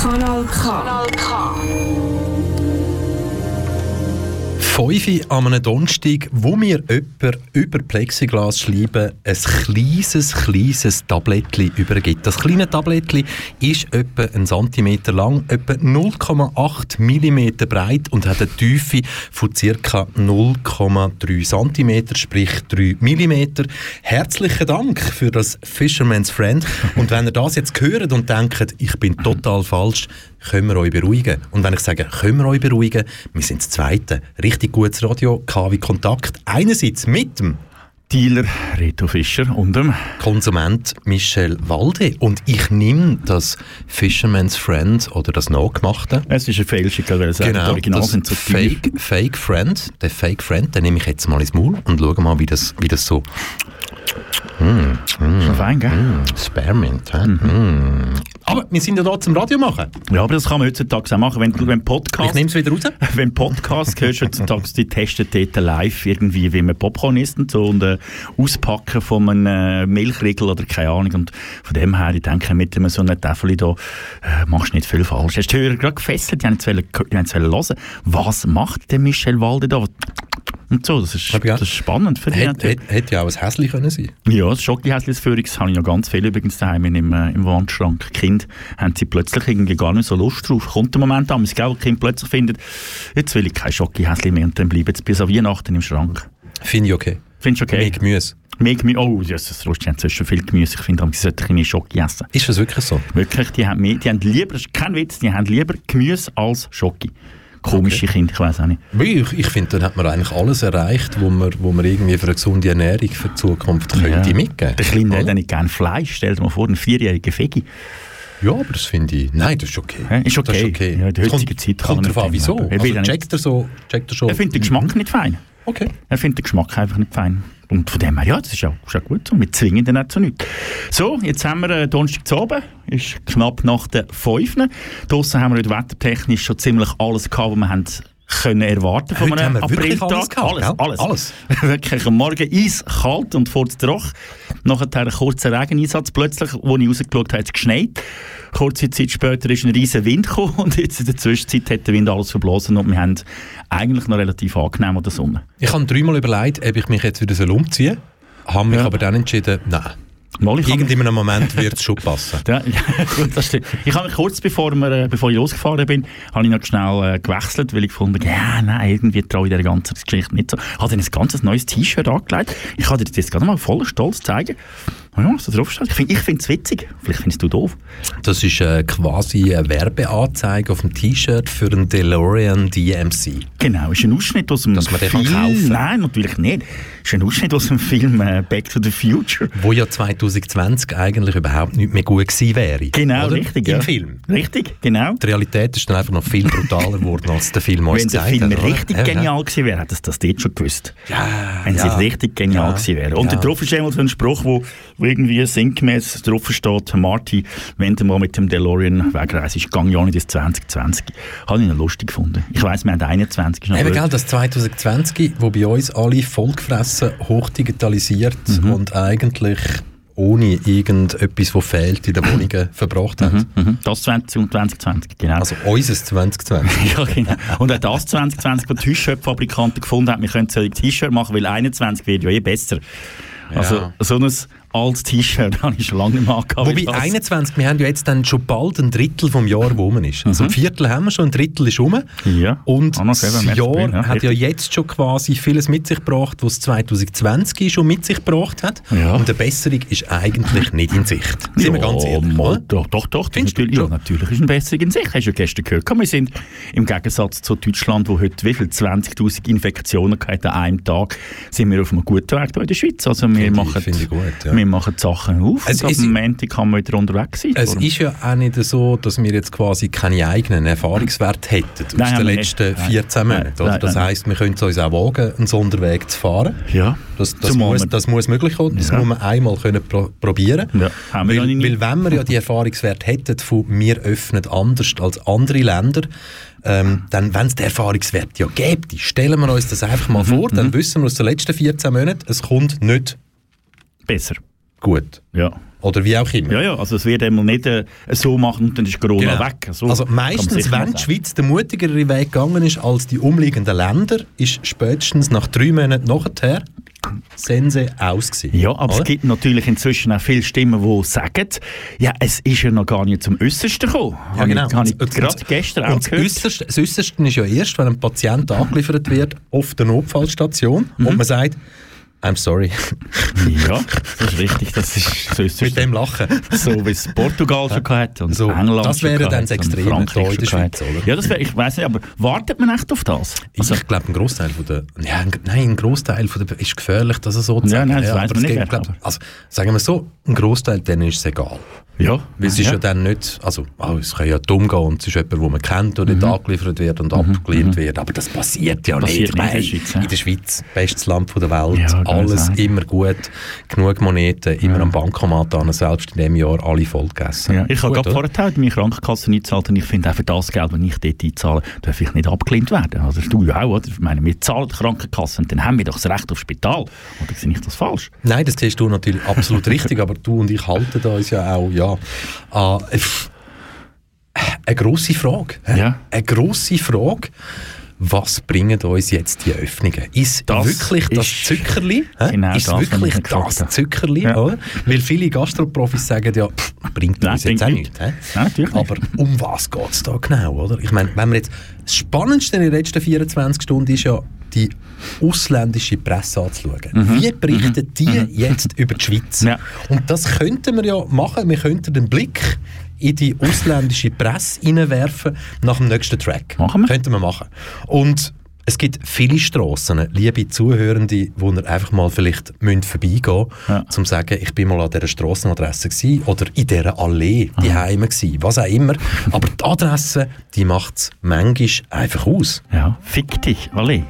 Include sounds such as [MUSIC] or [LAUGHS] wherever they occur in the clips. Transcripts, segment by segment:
Kanal K. Kanal K. 5 an einem Donnerstag, wo mir jemand über Plexiglas schreiben ein kleines, kleines Tablettchen übergibt. Das kleine Tablettchen ist etwa einen Zentimeter lang, etwa 0,8 mm breit und hat eine Tiefe von ca. 0,3 cm, sprich 3 mm. Herzlichen Dank für das Fisherman's Friend. Und wenn ihr das jetzt hört und denkt, ich bin total falsch, können wir euch beruhigen. Und wenn ich sage, können wir euch beruhigen, wir sind das Zweite. Richtig gutes Radio, KW Kontakt. Einerseits mit dem Dealer Reto Fischer und dem Konsument Michel Walde. Und ich nehme das Fisherman's Friend oder das Nachgemachte. Es ist eine Fälschung, weil es genau, Original sind so Fake, Fake Friend, der Fake Friend, den nehme ich jetzt mal ins Maul und schaue mal, wie das, wie das so Mm, mm, Schon fein, gell? Mm, Spearmint, hä? Mm. Aber wir sind ja da zum Radio machen. Ja, aber das kann man heutzutage auch machen. Wenn du wenn Podcast, ich nehme es wieder raus. [LAUGHS] Wenn Podcast hörst du heutzutage, die testen dort live irgendwie, wie man Popcorn isst und so und äh, auspacken von einem äh, Milchriegel oder keine Ahnung. Und von dem her, ich denke, mit so einem Täfeli da äh, machst du nicht viel falsch. Hast du die Hörer gerade gefesselt, die haben jetzt hören, was macht der Michel Walde da? Und so, das ist, das ist spannend für dich. Hätte hätt ja auch ein Häsli können sein Ja, das Schoki-Häsli das habe ich noch ganz viel übrigens daheim im, äh, im Wandschrank. Kind haben sie plötzlich irgendwie gar nicht so Lust drauf. Kommt der Moment an, dass das Kind plötzlich findet, jetzt will ich kein Schoki-Häsli mehr und dann bleiben sie bis an Weihnachten im Schrank. Finde ich okay. Findest okay? Mehr Gemüse. Mehr Gemüse. Oh, Jesus, Lust, die haben schon viel Gemüse. Ich finde, sie sollten ein mehr Schoki essen. Ist das wirklich so? Wirklich, die haben, mehr, die haben lieber, kein Witz, die haben lieber Gemüse als Schoki komische okay. Kinder, ich weiß auch nicht. Ich, ich finde, dann hat man eigentlich alles erreicht, wo man, wo man irgendwie für eine gesunde Ernährung für die Zukunft ja. könnte mitgeben. Der Kleine hat nicht gerne Fleisch. Stell dir mal vor, ein vierjähriger Fegi. Ja, aber das finde ich... Nein, das ist okay. Ja, ist okay. Das ist okay. Ja, in der heutigen Zeit kann kommt drauf an, wieso? Also checkt er so... Checkt er, schon? er findet den Geschmack mhm. nicht fein. Okay. Er findet den Geschmack einfach nicht fein. Und von dem her, ja, das ist auch, ist gut so. Wir zwingen den nicht zu nichts. So, jetzt haben wir äh, Donnerstag zu oben. Ist knapp nach der 5. Draussen haben wir heute wettertechnisch schon ziemlich alles gehabt, was wir haben können erwarten von einem Apriltag. Alles, alles, alles, alles. [LAUGHS] wirklich am Morgen eiskalt und vor Troch. Nachher ein kurzer Regeneinsatz plötzlich, wo ich rausgeschaut habe, hat es geschneit. Kurze Zeit später ist ein riesiger Wind gekommen und jetzt in der Zwischenzeit hat der Wind alles verblasen und wir haben eigentlich noch relativ angenehm an der Sonne. Ich habe dreimal überlegt, ob ich mich jetzt wieder umziehen soll, habe mich ja. aber dann entschieden, nein. Mal, Irgendeinem Moment wird es schon passen. [LAUGHS] ja, gut, das stimmt. Ich habe mich kurz bevor, wir, äh, bevor ich losgefahren bin, habe ich noch schnell äh, gewechselt, weil ich gefunden ja, nein, irgendwie traue ich der ganzen Geschichte nicht so. Ich habe dann ein ganzes neues T-Shirt angelegt. Ich kann dir das jetzt gerade mal voller Stolz zeigen. Ja, was da drauf steht. Ich finde es witzig. Vielleicht findest du doof. Das ist äh, quasi eine Werbeanzeige auf dem T-Shirt für einen DeLorean DMC. Genau, ist ein Ausschnitt aus dem Dass man den Film. Kann kaufen. Nein, natürlich nicht. Ist ein Ausschnitt aus dem Film äh, Back to the Future. Wo ja 2020 eigentlich überhaupt nicht mehr gut gewesen wäre. Genau, oder? richtig. Im ja. Film. Richtig, genau. Die Realität ist dann einfach noch viel brutaler geworden, als der Film uns Wenn der gezeigt Film hat. richtig oder? genial ja, gewesen wäre, hätte es das dort schon gewusst. Ja, Wenn ja. es richtig genial Ja. gewesen wäre. Und Ja. der drauf ist einmal so ein Spruch, wo irgendwie sinngemäß drauf steht, Marty, wenn du mal mit dem DeLorean wegreist, ist gang ja nicht ins 2020. Habe ich noch lustig gefunden. Ich weiss, wir haben 21. Ist noch Eben, gell, das 2020, wo bei uns alle vollgefressen, hochdigitalisiert Mhm. und eigentlich ohne irgendetwas, was fehlt, in den Wohnungen [CLEARS THROAT] verbracht hat. Mhm. Das 20 und 2020, genau. Also unseres [LAUGHS] 2020. ja, genau. Und auch das 2020, wo die T-Shirt-Fabrikanten gefunden haben, wir können solche T-Shirt machen, weil 21 wird ja eh besser. Also Ja. so ein altes T-Shirt [LAUGHS] habe ich schon lange nicht mehr angehabt. Wobei Das- 21, wir haben ja jetzt dann schon bald ein Drittel vom Jahr, wo rum ist. Also ein Viertel haben wir schon, ein Drittel ist rum. Ja. Und Ah, das Jahr ja, hat ja jetzt schon quasi vieles mit sich gebracht, was 2020 schon mit sich gebracht hat. Ja. Und eine Besserung ist eigentlich nicht in Sicht. Sind wir ganz ehrlich, mal? Doch, doch, doch. Natürlich, ja, natürlich ist eine Besserung in sich. Hast du ja gestern gehört. Wir sind im Gegensatz zu Deutschland, wo heute wie viel 20'000 Infektionen an einem Tag, sind wir auf einem guten Weg in der Schweiz. Also wir Finde ich- machen, finde ich gut, ja. Wir machen die Sachen auf Es und ist- am Montag kann man wieder unterwegs sein. Es ist ja auch nicht so, dass wir jetzt quasi keine eigenen Erfahrungswerte hätten aus Nein, den letzten nicht. Nein. 14 Nein, Monaten. Nein, Das heisst, wir können es uns auch wagen, einen Sonderweg zu fahren. ja. Das, das, muss, das muss möglich sein. Das Ja. muss man einmal können pro probieren Ja, haben weil, weil wenn wir ja die Erfahrungswerte hätten von wir öffnen anders als andere Länder, ähm, dann, wenn es den Erfahrungswert ja gäbe, stellen wir uns das einfach Mhm, mal vor, dann wissen wir aus den letzten 14 Monaten, es kommt nicht Besser. Gut. Ja. Oder wie auch immer. Ja, ja, also es wird einmal nicht äh, so machen und dann ist Corona Genau. weg. So also meistens, wenn die. Schweiz den mutigeren Weg gegangen ist als die umliegenden Länder, ist spätestens nach drei Monaten nachher Sense aus gewesen. Ja, aber Oder? es gibt natürlich inzwischen auch viele Stimmen, die sagen, ja, es ist ja noch gar nicht zum Äußersten gekommen. Ja, Habe genau. Ich, habe ich und- gerade gestern auch und das gehört. Äußerste, das Äußerste ist ja erst, wenn ein Patient angeliefert wird auf der Notfallstation Mhm. und man sagt, I'm sorry, Ja, das ist richtig. Das ist das mit Äußerste. dem Lachen. So wie es Portugal schon hatte und So, England das wäre dann das Extreme in der. Schweiz, oder? Ja, das wäre, ich weiß nicht, aber wartet man echt auf das? Also, ich glaube, ein Großteil von der, ja, ein, nein, ein Großteil von der ist gefährlich, dass er so zu Ja, sagen. nein, das weiss aber man nicht, geht, glaub, also sagen wir so, ein Großteil, denen ist es egal. ja, Weil es ist ja dann nicht, also oh, es kann ja dumm gehen und es ist jemand, den man kennt und nicht angeliefert wird und abgelehnt wird, aber das passiert ja Mhm. Passiert nicht. in der Schweiz, ja. in der Schweiz, bestes Land von der Welt, Ja, alles immer gut, genug Moneten, immer am Bankomat an, selbst in diesem Jahr alle voll gegessen. Ja, ich habe gerade vorher meine Krankenkasse eingezahlt und ich finde auch für das Geld, das ich dort einzahle, darf ich nicht abgelehnt werden. Also du ja auch, oder? Ich meine, wir zahlen die Krankenkasse und dann haben wir doch das Recht aufs Spital. Oder sehe ich das falsch? Nein, das siehst du natürlich absolut [LAUGHS] richtig, aber du und ich halten da uns ja auch, ja, an äh, pff, eine grosse Frage. Ja. Eine grosse Frage. Was bringen uns jetzt die Öffnungen? Ist Das wirklich das ist Zuckerli? hä? genau ist das, wirklich das habe. Zuckerli? Ja. Oder? Weil viele Gastroprofis sagen ja, pff, bringt Nein, uns jetzt auch nichts. nicht. Aber um was geht es da genau? Oder? Ich meine, wenn wir jetzt, das Spannendste in den letzten 24 Stunden ist ja, die ausländische Presse anzuschauen. Wie berichten die jetzt über die Schweiz? Mhm. Ja. Und das könnten wir ja machen. Wir könnten den Blick in die ausländische Presse hineinwerfen nach dem nächsten Track. Machen wir. Könnten wir machen. Und es gibt viele Strassen, liebe Zuhörende, wo ihr einfach mal vielleicht müsst vorbeigehen müsst, Ja. um zu sagen, ich bin mal an dieser Strassenadresse gewesen oder in dieser Allee die Heime gewesen, was auch immer. Aber die Adresse, die macht es manchmal einfach aus. Ja, fick dich, alle.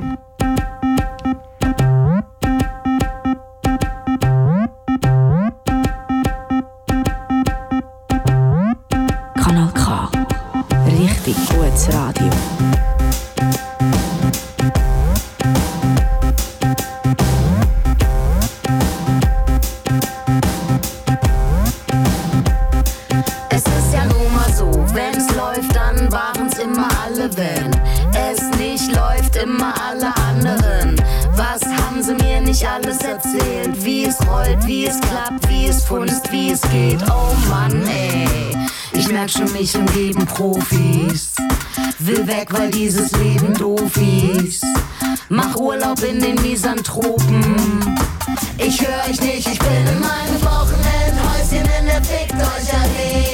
Rollt, wie es klappt, wie es funzt, wie es geht. Oh Mann, ey, ich merk schon, mich umgeben Profis. Will weg, weil dieses Leben doof ist. Mach Urlaub in den Misanthropen. Ich höre euch nicht, ich bin in meinem Wochenendhäuschen in der Fickt euch Allee.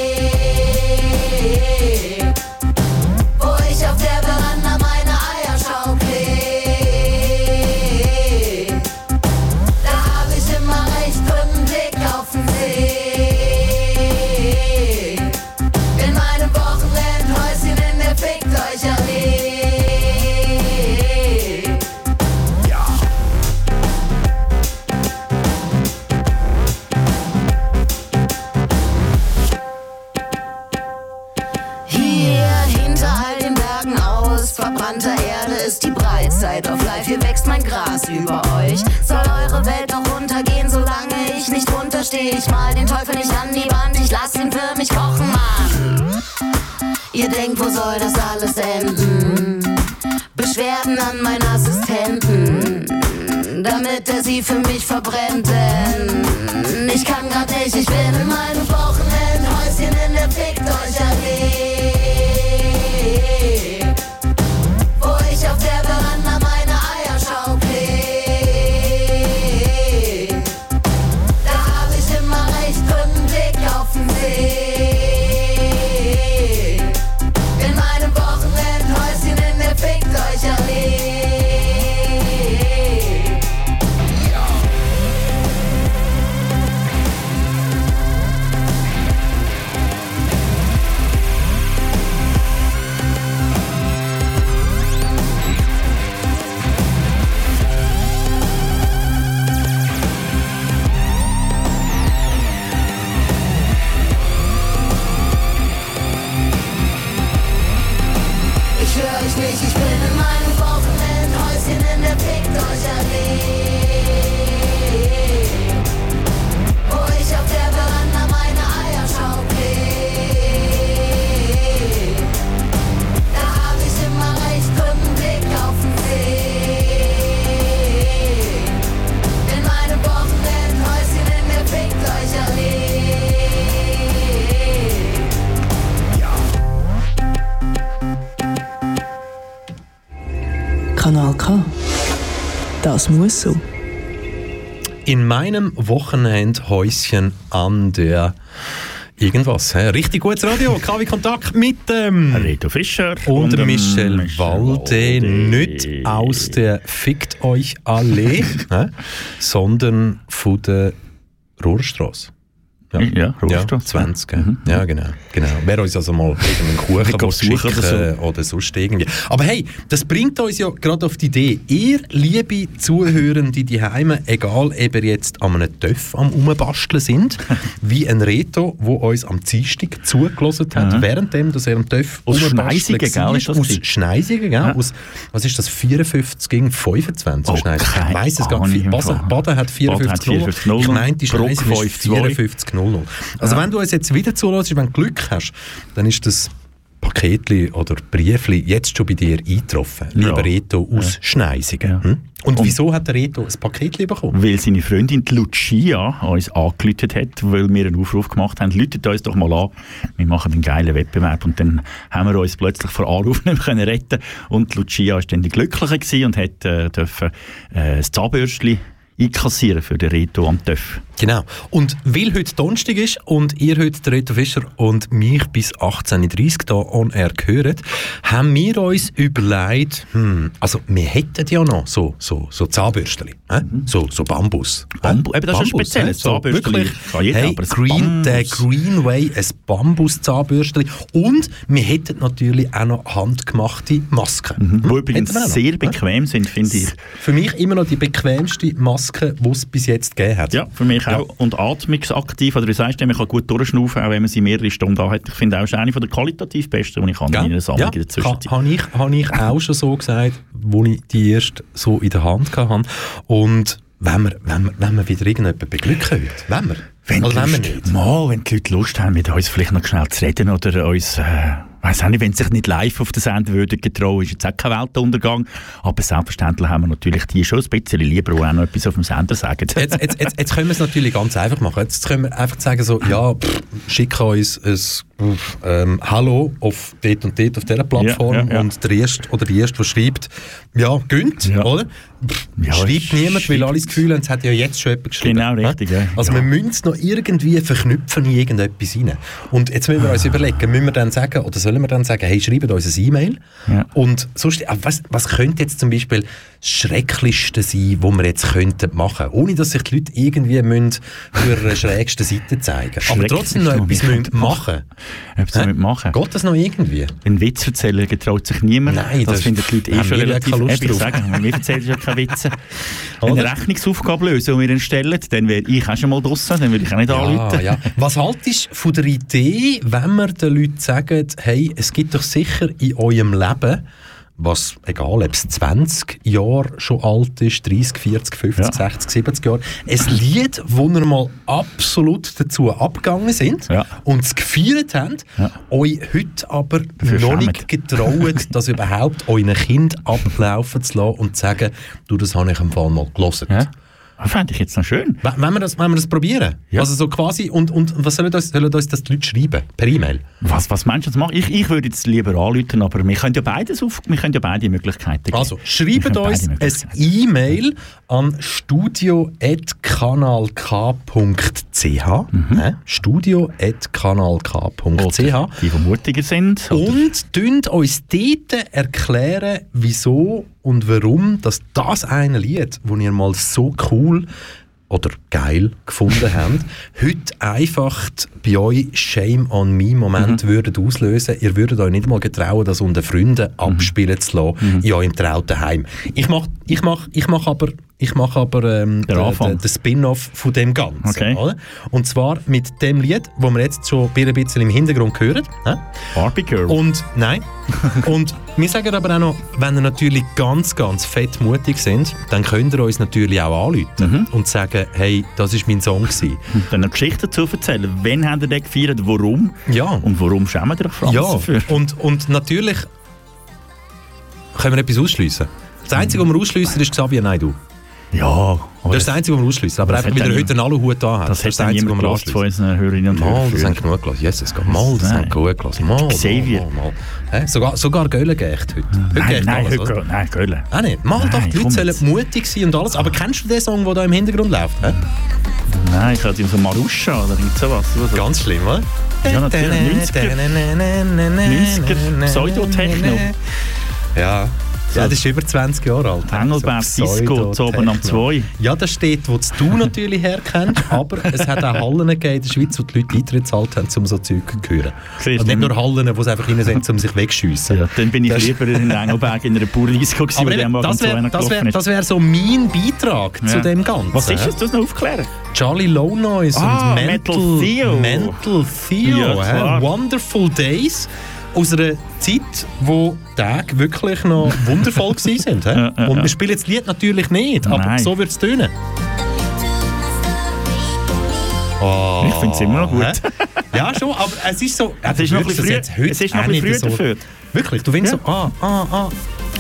Gras über euch. Soll eure Welt noch untergehen, solange ich nicht runterstehe? Ich mal den Teufel nicht an die Wand, ich lass ihn für mich kochen, Mann. Ihr denkt, wo soll das alles enden? Beschwerden an meinen Assistenten, damit er sie für mich verbrennt. Denn ich kann grad nicht, ich bin in meinem Das muss so. In meinem Wochenendhäuschen an der irgendwas. He? Richtig gutes Radio. KW Kontakt mit dem Reto Fischer und, dem Michel, Michel Walde. Walde. Nicht aus der Fickt euch alle, [LAUGHS] sondern von der Rohrstraße. Ja, Ja, Rohrstrasse. 20. Ja, genau. genau. Wer uns also mal irgendeinen Kuchen glaub, schicken oder, oder sonst irgendwie. Aber hey, das bringt uns ja gerade auf die Idee. Ihr, liebe Zuhörende die Heime, egal ob ihr jetzt an einem Töff am Umbasteln sind, [LAUGHS] wie ein Reto, wo uns am Dienstag zugelassen hat, Ja. währenddem, dass er am Töff Aus Schneisigen, gell, Aus? Schneisigen, gell? Ja. Aus, was ist das, 54 gegen 25 Oh? Ich weiss es gar nicht. Baden, hat Baden hat 54 54 Ich meinte, Bruck Schneisigen ist 5-2. 54 00. Also wenn du uns jetzt wieder zulässt, wenn du Glück hast, dann ist das Paketli oder Briefli jetzt schon bei dir eingetroffen. Lieber Ja. Reto aus Schneisigen. Ja. Hm? Und, Und- wieso hat der Reto ein Paketli bekommen? Weil seine Freundin Lucia uns angelütet hat, weil wir einen Aufruf gemacht haben, läutet uns doch mal an, wir machen einen geilen Wettbewerb und dann haben wir uns plötzlich vor Anruf [LAUGHS] nicht mehr können retten und Lucia war dann die Glückliche gewesen und hat äh, dürfen, äh, das Zahnbürstchen einkassieren für den Reto am Töff. Genau. Und weil heute Donnerstag ist und ihr heute Reto Fischer und mich bis 18.30 Uhr hier on air gehört, haben wir uns überlegt, hm, also wir hätten ja noch so, so, so Zahnbürstchen, äh? so, so Bambus. Bambu- eben, das ist ein Bambus, spezielles so, Zahnbürstchen. wirklich, jeder, hey, Green, der Bambus. Greenway, ein Bambus-Zahnbürstchen und wir hätten natürlich auch noch handgemachte Masken. Mhm. Hm? Wo übrigens sehr bequem sind, finde ich. Für mich immer noch die bequemste Maske, die es bis jetzt gegeben hat. Ja, für mich Ja. auch. Und atmungsaktiv, oder wie sagst du, man kann gut durchschnaufen, auch wenn man sie mehrere Stunden anhat. Ich finde auch, es ist eine der qualitativ besten, die ich habe in meiner Sammlung in der Zwischenzeit. Habe ich, hab ich auch schon so gesagt, wo ich die erst so in der Hand hatte. Und wenn wir, wenn wir, wenn wir wieder irgendjemanden beglücken heute, wenn wir, Wenn, die wenn wir nicht. mal, wenn die Leute Lust haben, mit uns vielleicht noch schnell zu reden oder uns, äh, weiss auch nicht, wenn sie sich nicht live auf den Sender würden getrauen, ist jetzt auch kein Weltuntergang. Aber selbstverständlich haben wir natürlich die schon ein bisschen lieber, die auch noch etwas auf dem Sender sagen. Jetzt, jetzt, jetzt, jetzt können wir es natürlich ganz einfach machen. Jetzt können wir einfach sagen so, ja, pff, schick uns ein ähm, Hallo auf dort und dort auf dieser Plattform Ja, ja, ja. und der Erste oder die Erste, der schreibt, ja, gönnt, oder? Pff, schreibt niemand, weil schreibt- alle das Gefühl haben, es hat ja jetzt schon jemand geschrieben. Genau, richtig, ja. Also Ja. wir müssen es noch irgendwie verknüpfen in irgendetwas rein. Und jetzt müssen wir uns überlegen, müssen wir dann sagen, oder sollen wir dann sagen, hey, schreibt uns ein E-Mail. Ja. Und sonst, ah, was, was könnte jetzt zum Beispiel das Schrecklichste sein, was wir jetzt könnten machen, ohne dass sich die Leute irgendwie müssen für eine [LAUGHS] schrägste Seite zeigen Aber trotzdem noch etwas müssen machen Etwas damit machen. Geht das noch irgendwie? Einen Witz erzählen getraut sich niemand. Nein, das, das finden die Leute eh schon relativ... ich drauf. sage, wir [LAUGHS] erzählen ja keine Witze. [LAUGHS] Eine? Rechnungsaufgabe lösen, die wir ihnen stellen, dann wäre ich auch schon mal draussen, dann würde ich auch nicht Ja, anrufen. ja. Was haltest du von der Idee, wenn wir den Leuten sagen, hey, es gibt doch sicher in eurem Leben, was, egal ob es 20 Jahre schon alt ist, 30, 40, 50, Ja. 60, 70 Jahre, ein Lied, wo ihr mal absolut dazu abgegangen sind Ja. und es gefeiert habt, Ja. euch heute aber Dafür noch nicht getraut, [LAUGHS] das überhaupt euren Kind ablaufen zu lassen und zu sagen, du, das habe ich im Fall mal gelesen. Ja. Fände ich jetzt noch schön. W- Wenn wir das, wenn wir das probieren? Ja. Also so quasi, und, und was sollen uns, sollen uns das die Leute schreiben? Per E-Mail? Was, was meinst du, das machen? Ich, ich würde jetzt lieber anrufen, aber wir können ja beides auf, wir können ja beide Möglichkeiten geben. Also, schreibt uns ein. E-Mail an studio.kanalk.ch Mhm. äh, studio.kanalk.ch die, die mutiger sind. oder- und dünnt uns dort erklären, wieso und warum dass das eine Lied, das ihr mal so cool oder geil gefunden [LAUGHS] habt, heute einfach bei euch Shame on Me Moment Mhm. würdet auslösen. Ihr würdet euch nicht mal getrauen, das unter Freunden Mhm. abspielen zu lassen in eurem trauten Heim. Ich mach, ich mach, ich mach aber, ich mach aber ähm, den- den- den Spin-off von dem Ganzen. Okay. Oder? Und zwar mit dem Lied, das wir jetzt schon ein bisschen im Hintergrund hören. hä? Barbie Girl. Und nein. [LAUGHS] und wir sagen aber auch noch, wenn ihr natürlich ganz, ganz fett mutig sind, dann könnt ihr uns natürlich auch anrufen und sagen, hey, das ist mein Song gewesen. Und dann eine Geschichte dazu erzählen. Wann habt ihr den gefeiert? Warum? Ja. Und warum schämen ihr euch Franz ja. dafür? Und, und natürlich können wir etwas ausschliessen. Das Einzige, was wir ausschliessen, ist Xavier Naidu. Ja, Das ist das Einzige, was wir ausschließen. Aber Das einfach, weil er heute einen Aluhut da hat. das hat ist dann niemand wir gehört von ausschließen. unseren Hörerinnen und Mal, Hörern. das haben genug gelassen. Jesus, mal, das haben gut gelassen. Mal, Xavier. mal, mal, mal. Hä? Sogar, sogar Göhlen geächt heute. Heute Nein, nein, alles, heute, nein, Göhlen. Auch nicht. Mal Nein, doch, die Leute sollen mutig sein und alles. Aber kennst du den Song, der da im Hintergrund läuft? hä? Nein, ich hatte so Maruscha oder irgend sowas. Was- Ganz schlimm, oder? Ja, natürlich. 90er. 90er Pseudotechno. Ja. Ja, das ist über 20 Jahre alt. Engelberg So Disco, zu oben am Pseudotechno. 2. Ja, das steht, wo das du [LAUGHS] natürlich herkennst, aber es hat auch Hallen gegeben in der Schweiz, wo die Leute Eintritt gezahlt haben, um so Zeug zu hören. Siehst Und nicht nur Hallen, wo sie einfach rein sind, um sich wegschiessen. Ja, dann bin ich Das- lieber in Engelberg in einer Bauerdisco gewesen, Aber eben, das wäre das wär, das wär so mein Beitrag zu Ja. dem Ganzen. Was ist das? Du noch aufklären. Charlie Low Noise Ah, und Mental, Mental Theo. Mental Theo. Ja. Wonderful Days. Aus einer Zeit, wo Tage wirklich noch [LAUGHS] wundervoll hä? Ja, ja, und wir spielen das Lied natürlich nicht, aber Nein. so wird es tönen. Oh, Ich finde es immer noch gut. Ja, schon, aber es ist so... [LAUGHS] Es ist noch ein bisschen früh, jetzt heute es ist noch ein bisschen früh dafür. Wirklich, du findest so, ah, ah, ah.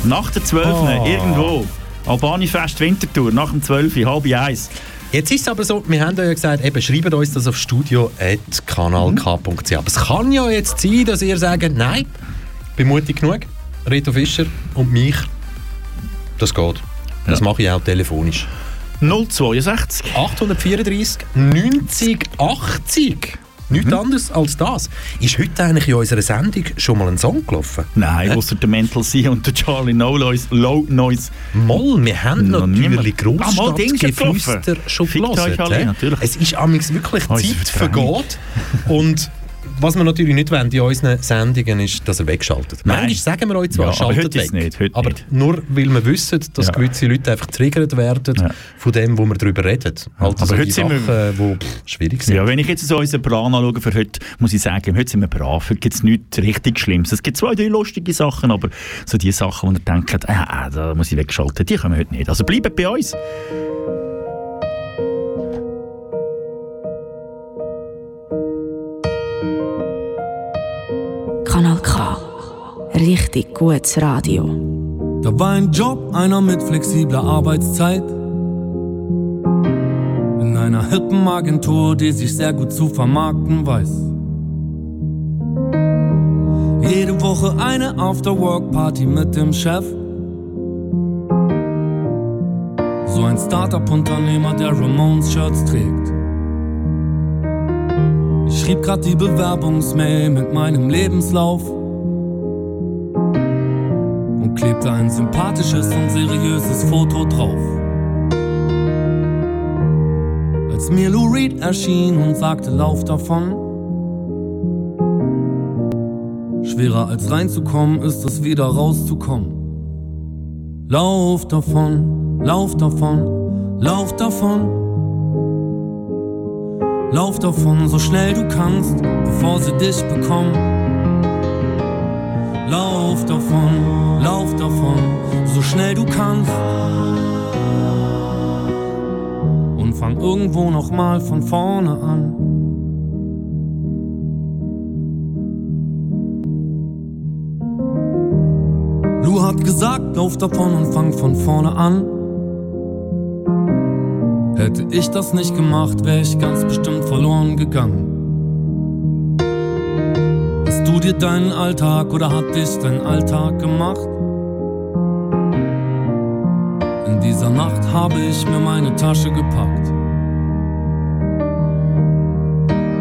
Nach der 12. Oh. irgendwo. Albanifest Wintertour, nach dem 12. halb eins. Jetzt ist es aber so, wir haben ja gesagt, eben, schreibt uns das auf studio.kanalk.ch. Aber es kann ja jetzt sein, dass ihr sagt, nein, bin mutig genug, Reto Fischer und mich, das geht. Das Ja. mache ich auch telefonisch. 062. 834 90 80. Nichts anderes als das. Ist heute eigentlich in unserer Sendung schon mal ein Song gelaufen? Nein, außer der Mental C und der Charlie No Noise. Low Noise. Moll, wir haben Noch natürlich. Ah, Großstadtgeflüster schon gelesen. Es ist amigs wirklich Zeit vergeht. Und was wir natürlich nicht wollen in unseren Sendungen ist, dass er wegschaltet. Nein. Manchmal sagen wir euch zwar, Ja, aber schaltet heute weg. ist nicht, aber nicht. nur weil wir wissen, dass Ja. gewisse Leute einfach triggert werden Ja. von dem, wo wir darüber reden. Also aber so heute die sind wir- Sachen, die pff, schwierig sind. Ja, wenn ich jetzt so unseren Plan anschaue für heute, muss ich sagen, heute sind wir brav. Heute gibt es nichts richtig Schlimmes. Es gibt zwei, drei lustige Sachen, aber so die Sachen, wo ihr denkt, ah, da muss ich wegschalten, die kommen heute nicht. Also bleibt bei uns. Kanal K. Richtig gutes Radio. Da war ein Job, einer mit flexibler Arbeitszeit. In einer hippen Agentur, die sich sehr gut zu vermarkten weiß. Jede Woche eine After-Work-Party mit dem Chef. So ein Startup-Unternehmer, der Ramones-Shirts trägt. Schrieb grad die Bewerbungsmail mit meinem Lebenslauf und klebte ein sympathisches und seriöses Foto drauf. Als mir Lou Reed erschien und sagte, lauf davon. Schwerer als reinzukommen ist es wieder rauszukommen. Lauf davon, lauf davon, lauf davon. Lauf davon, so schnell du kannst, bevor sie dich bekommen. Lauf davon, lauf davon, so schnell du kannst. Und fang irgendwo nochmal von vorne an. Lou hat gesagt, lauf davon und fang von vorne an. Hätte ich das nicht gemacht, wäre ich ganz bestimmt verloren gegangen. Hast du dir deinen Alltag oder hat dich dein Alltag gemacht? In dieser Nacht habe ich mir meine Tasche gepackt.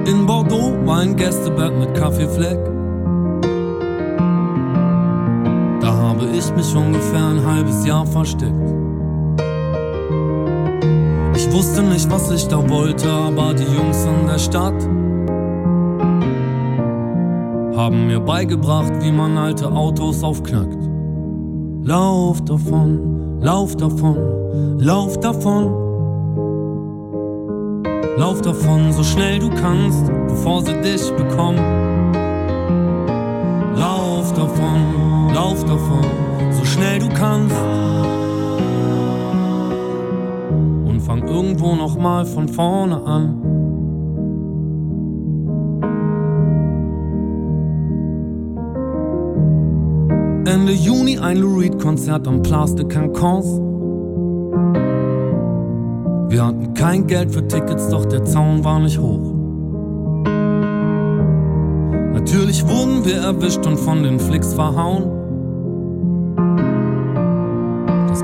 In Bordeaux war ein Gästebett mit Kaffeefleck. Da habe ich mich ungefähr ein halbes Jahr versteckt. Ich wusste nicht, was ich da wollte, aber die Jungs in der Stadt haben mir beigebracht, wie man alte Autos aufknackt. Lauf davon, lauf davon, lauf davon. Lauf davon, so schnell du kannst, bevor sie dich bekommen. Lauf davon, lauf davon, so schnell du kannst. Fang irgendwo nochmal von vorne an. Ende Juni ein Lou Reed Konzert am Place de Cancans. Wir hatten kein Geld für Tickets, doch der Zaun war nicht hoch. Natürlich wurden wir erwischt und von den Flicks verhauen.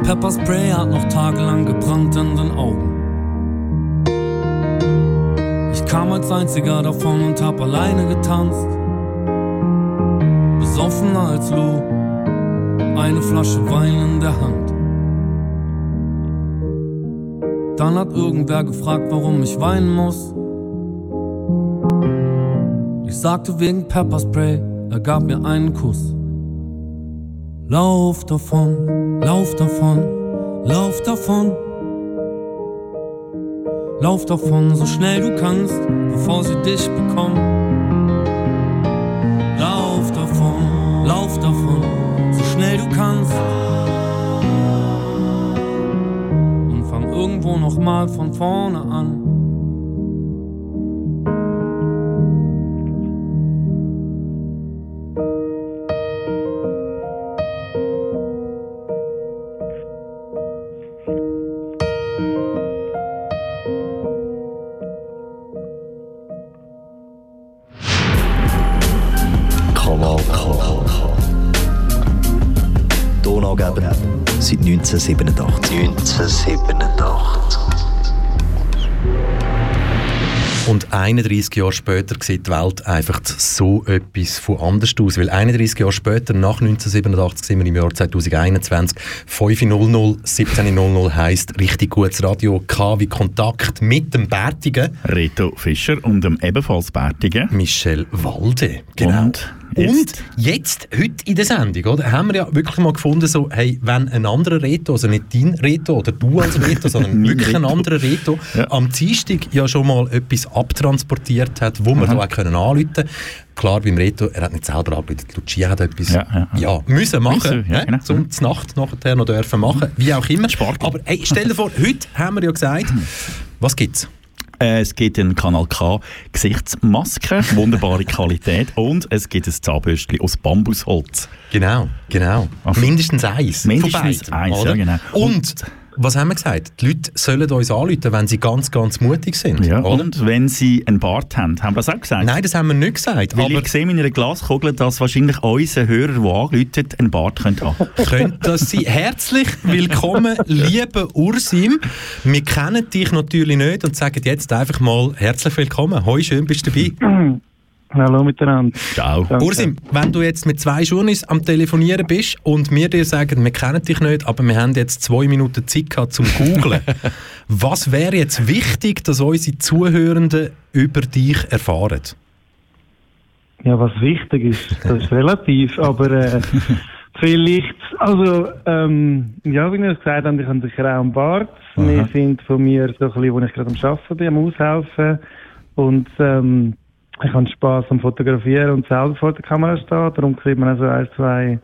Pepperspray hat noch tagelang gebrannt in den Augen. Ich kam als einziger davon und hab alleine getanzt. Besoffener als Lou, eine Flasche Wein in der Hand. Dann hat irgendwer gefragt, warum ich weinen muss. Ich sagte wegen Pepperspray, er gab mir einen Kuss. Lauf davon, lauf davon, lauf davon. Lauf davon, so schnell du kannst, bevor sie dich bekommen. Lauf davon, lauf davon, so schnell du kannst. Und fang irgendwo nochmal von vorne an. 1987. 1987. Und 31 Jahre später sieht die Welt einfach so etwas von anders aus. Weil 31 Jahre später, nach 1987, sind wir im Jahr 2021, 5.00, 17.00 heisst richtig gutes Radio, K wie Kontakt mit dem Bärtigen Reto Fischer und dem ebenfalls Bärtigen. Michel Walde. Genau. Und Und jetzt? heute in der Sendung, oder, haben wir ja wirklich mal gefunden, so, hey, wenn ein anderer Reto, also nicht dein Reto oder du als Reto, sondern [LAUGHS] wirklich ein Reto. anderer Reto, Ja. am Dienstag ja schon mal etwas abtransportiert hat, wo wir da auch können anrufen Klar, beim Reto, er hat nicht selber angerufen, Lucia hat etwas Ja, ja, ja. müssen machen, Müssen, ja, genau. zum die Nacht nachher noch dürfen machen, wie auch immer. Spargel. Aber hey, stell dir vor, heute haben wir ja gesagt, was gibt's? Äh, es gibt einen Kanal K Gesichtsmaske, wunderbare [LAUGHS] Qualität und es gibt ein Zahnbürstchen aus Bambusholz. Genau, genau. Mindestens eins. Mindestens beiden, eins, oder? ja, genau. Und, was haben wir gesagt? Die Leute sollen uns anrufen, wenn sie ganz, ganz mutig sind. Ja, oder? und wenn sie einen Bart haben, haben wir das auch gesagt? Nein, das haben wir nicht gesagt. Weil aber ich sehe in meiner Glaskugel, dass wahrscheinlich unsere Hörer, die anrufen, einen Bart können haben [LAUGHS] könnte das sein. Herzlich willkommen, lieber Ursim. Wir kennen dich natürlich nicht und sagen jetzt einfach mal herzlich willkommen. Hoi, schön bist du dabei. [CLEARS THROAT] Hallo miteinander. Ciao. Danke. Ursim, wenn du jetzt mit zwei Journeys am Telefonieren bist und wir dir sagen, wir kennen dich nicht, aber wir haben jetzt zwei Minuten Zeit gehabt zum Googlen. [LAUGHS] was wäre jetzt wichtig, dass unsere Zuhörenden über dich erfahren? Ja, was wichtig ist, das ist relativ, aber äh, [LAUGHS] vielleicht, also, ähm, ja, wie ich gesagt habe, ich habe sicher auch einen Bart. Wir sind von mir so ein bisschen, wo ich gerade am Arbeiten bin, am Aushelfen. Und ähm, ich habe Spass am Fotografieren und selber vor der Kamera stehen. Darum kriegt man also ein, zwei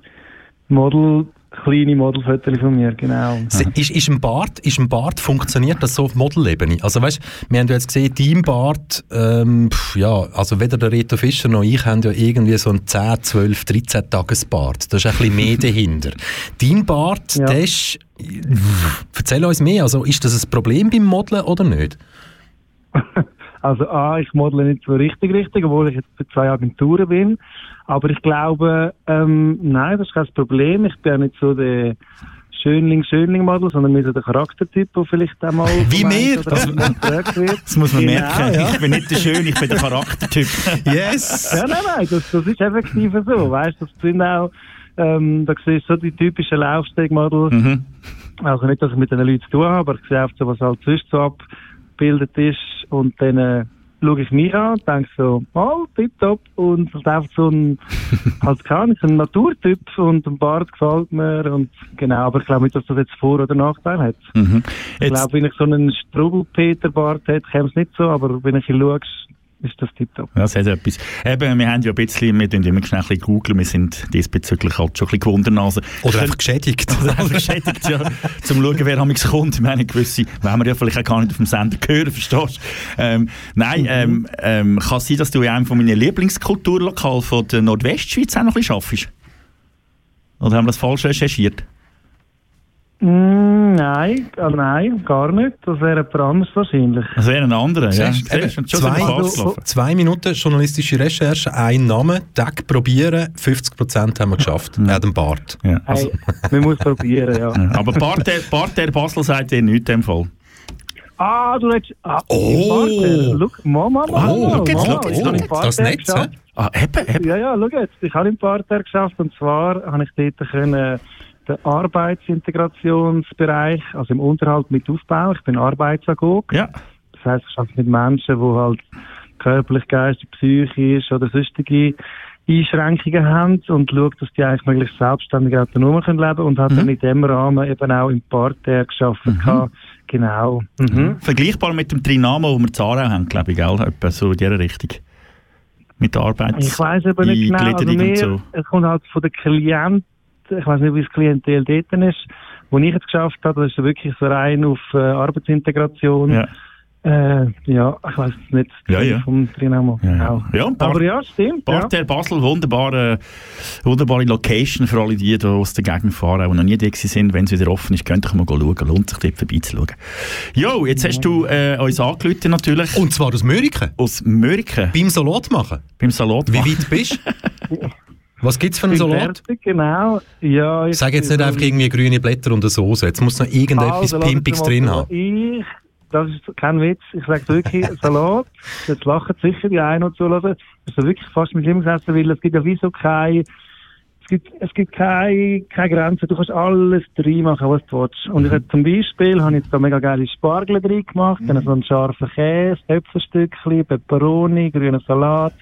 Model, kleine Modelfotos von mir, genau. Ist, ist, ein Bart, ist ein Bart, funktioniert das so auf Modellebene? Also weißt, wir haben ja jetzt gesehen, dein Bart, ähm, pf, ja, also weder der Reto Fischer noch ich haben ja irgendwie so einen 10, 12, 13 Tages Bart. Da ist ein bisschen mehr dahinter. Dein Bart, Ja. der ist, erzähl uns mehr, also ist das ein Problem beim Modeln oder nicht? [LAUGHS] Also A, ich modele nicht so richtig richtig, obwohl ich jetzt für zwei Agenturen bin. Aber ich glaube, ähm, nein, das ist kein Problem. Ich bin ja nicht so der Schönling-Schönling-Model, sondern mehr so der Charaktertyp, der vielleicht einmal Wie mir? wird. [LAUGHS] Das muss man Genau, merken. Ja. Ich bin nicht der Schön, ich bin der Charaktertyp. [LAUGHS] Yes! ja, nein, nein, das, das ist effektiv so. Weißt du, das sind auch, ähm, da siehst du so die typischen Laufstegmodels. Mhm. Also nicht, dass ich mit den Leuten zu tun habe, aber ich sehe oft so, was halt sonst so abgebildet ist. Und dann äh, schaue ich mich an und denke so, oh, tipptopp. Und halt einfach so ein, [LAUGHS] halt kann ich, ein Naturtyp und ein Bart gefällt mir. Und genau, aber ich glaube nicht, dass das jetzt Vor- oder Nachteil hat. Mhm. Ich glaube, wenn ich so einen Strubel-Peter-Bart hätte, käme es nicht so, aber wenn ich ihn schaue, ist das tipptopp. Ja, das hat etwas. Eben, wir haben ja ein bisschen, wir tun immer schnell ein bisschen googeln, wir sind diesbezüglich halt schon ein bisschen Gewundernase. Oder einfach geschädigt. [LAUGHS] Oder einfach geschädigt, ja, zum schauen, wer am kommt. Ich meine, gewisse, wollen wir ja vielleicht auch gar nicht auf dem Sender hören, verstehst du? Ähm, nein, ähm, ähm, kann es sein, dass du in einem von meinen Lieblingskulturlokalen von der Mhm. Nordwestschweiz auch noch ein bisschen arbeitest? Oder haben wir das falsch recherchiert? Mm, nein, ah, nein, gar nicht. Das wäre jemand anderes wahrscheinlich. Das wäre ein anderer, ja. Siehst eben, schon zwei-. Zwei Minuten journalistische Recherche, ein Name, Tag probieren, 50% haben wir geschafft. Er hat einen Bart. Ja, also, Hey, man muss probieren, ja. ja. Aber Barter, Barter Basel sagt dir nichts in dem Fall. Ah, du hättest... Ah, Oh. Look, Mama, Mama, Oh, schau jetzt, schau ich jetzt, oh, das Netz, hä? Ah, eben, eben. Ja, ja, schau jetzt. Ich habe im Parterre geschafft und zwar habe ich dort können den Arbeitsintegrationsbereich, also im Unterhalt mit aufbauen. Ich bin Arbeitsagog. Ja. Das heisst, ich arbeite mit Menschen, die halt körperlich, geistig, psychisch oder sonstige Einschränkungen haben und schaue, dass die eigentlich möglichst selbstständig autonom können leben und habe dann in dem Rahmen eben auch im Parterre geschafft. gehabt. Genau. Mhm. Vergleichbar mit dem Trinamo, den wir in haben, glaube ich, gell? Etwa so in dieser Richtung. Mit der Arbeit. Ich weiß aber nicht genau, also mehr, so. es kommt halt von den Klienten, ich weiß nicht, wie das Klientel dort ist, wo ich jetzt geschafft habe, das ist wirklich so rein auf äh, Arbeitsintegration. Ja. Äh, ja, ich weiß es nicht. Ja, ja. Vom Trinamo. Ja, ja. Ja, und Bar- aber ja, stimmt. Ja. Barter Basel, wunderbare, wunderbare Location für alle die, die aus der Gegend fahren, die noch nie da sind. Wenn es wieder offen ist, könnt ihr mal schauen. Lohnt sich dort vorbeizuschauen. Jo, jetzt hast du äh, uns angerufen natürlich. Und zwar aus Mörike. aus Mörken Beim Salat machen. beim Salat. Wie weit bist du? [LAUGHS] Was gibt es für einen Salat? fertig, genau. Ja, ich Sag jetzt nicht einfach irgendwie grüne Blätter und eine Soße. Jetzt muss noch irgendetwas Also, Pimpiges drin haben. Ich, das ist kein Witz, ich sage wirklich [LAUGHS] Salat. Jetzt lachen sicher die einen, die zulassen. Das ist wirklich fast mit Limits essen, weil es gibt ja wieso kein, es gibt, es gibt keine, keine Grenzen. Du kannst alles drin machen, was du willst. Und ich habe zum Beispiel, habe ich jetzt da mega geile Spargel drin gemacht, dann so einen scharfen Käse, Äpfelstückchen, Peperoni, grünen Salat.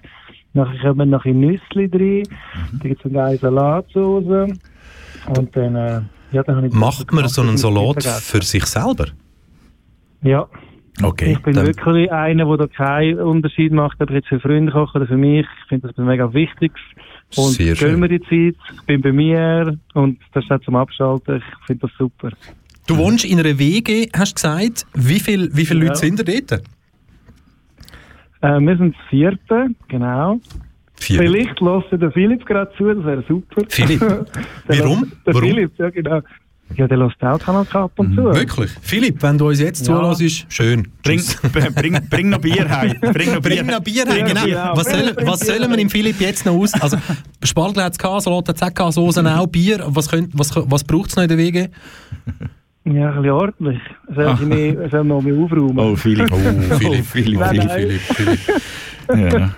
Nachher kommen noch ein Nüssli drin. Da gibt es eine geile Salatsauce. Und dann, äh, ja, dann habe ich Macht man so einen Salat für sich selber? Ja. Okay. Ich bin dann- wirklich einer, der da keinen Unterschied macht, ob ich jetzt für Freunde koche oder für mich. Ich finde das mega wichtig. Und Sehr schön. mir die Zeit. Ich bin bei mir und das ist auch zum Abschalten. Ich finde das super. Du wohnst in einer WG, hast du gesagt. Wie viele wie viel Ja. Leute sind da dort? Äh, wir sind das vierte, genau. Vier. Vielleicht lässt der Philipp gerade zu, das wäre super. Philipp? [LAUGHS] Warum? Der Warum? Philipp, ja genau. Ja, der lässt auch Kanal K ab und zu. Wirklich? Philipp, wenn du uns jetzt Ja. zulässt, schön. [LAUGHS] Bring, bring, bring noch Bier heim. [LAUGHS] Bring noch Bier, Bring noch Bier noch genau. Bier. Was, soll, was sollen wir im Philipp jetzt noch aus? Also, Spargel hat es gehabt, Salat hat es auch Soßen auch, Bier. Was, könnt, was, was braucht es noch in der WG? Ja, ein bisschen ordentlich. Soll ich mich, soll man mich aufräumen? Oh, Philipp. Oh, [LAUGHS] Philipp, Philipp. Nein, Philipp, nein. Philipp, Philipp. [LAUGHS] Ja.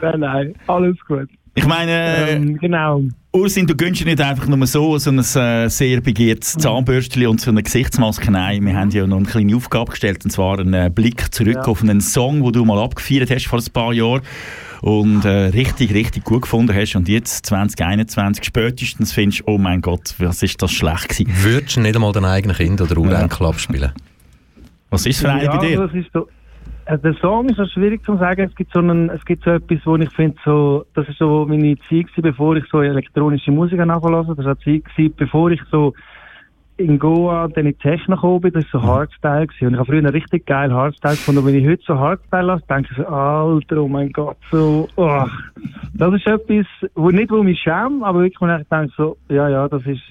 Nein, nein, alles gut. Ich meine, äh, Ähm, genau. Ursin, du gönnst dir nicht einfach nur so, so ein äh, sehr begehrtes Zahnbürstchen und so eine Gesichtsmaske. Nein, wir haben dir ja noch eine kleine Aufgabe gestellt, und zwar einen äh, Blick zurück Ja. auf einen Song, den du mal abgefeiert hast vor ein paar Jahren und äh, richtig, richtig gut gefunden hast. Und jetzt, 2021, spätestens findest du, oh mein Gott, was ist das schlecht gewesen. Würdest du nicht einmal deinen eigenen Kind oder Urenkel abspielen? Was ist für einer ja, bei dir? Äh, der Song ist so schwierig zu sagen. Es gibt so, einen, es gibt so etwas, wo ich finde, so, das ist so meine Zeit gewesen, bevor ich so elektronische Musik anfangen Das war die Zeit gewesen, bevor ich so in Goa dann in Techno gekommen bin, das war so Hardstyle gewesen. Und ich habe früher einen richtig geil Hardstyle gefunden. Und wenn ich heute so Hardstyle lasse, denke ich so, Alter, oh mein Gott, so, oh. Das ist etwas, wo nicht, wo mich schäme, aber wirklich, wo ich denke so, ja, ja, das ist,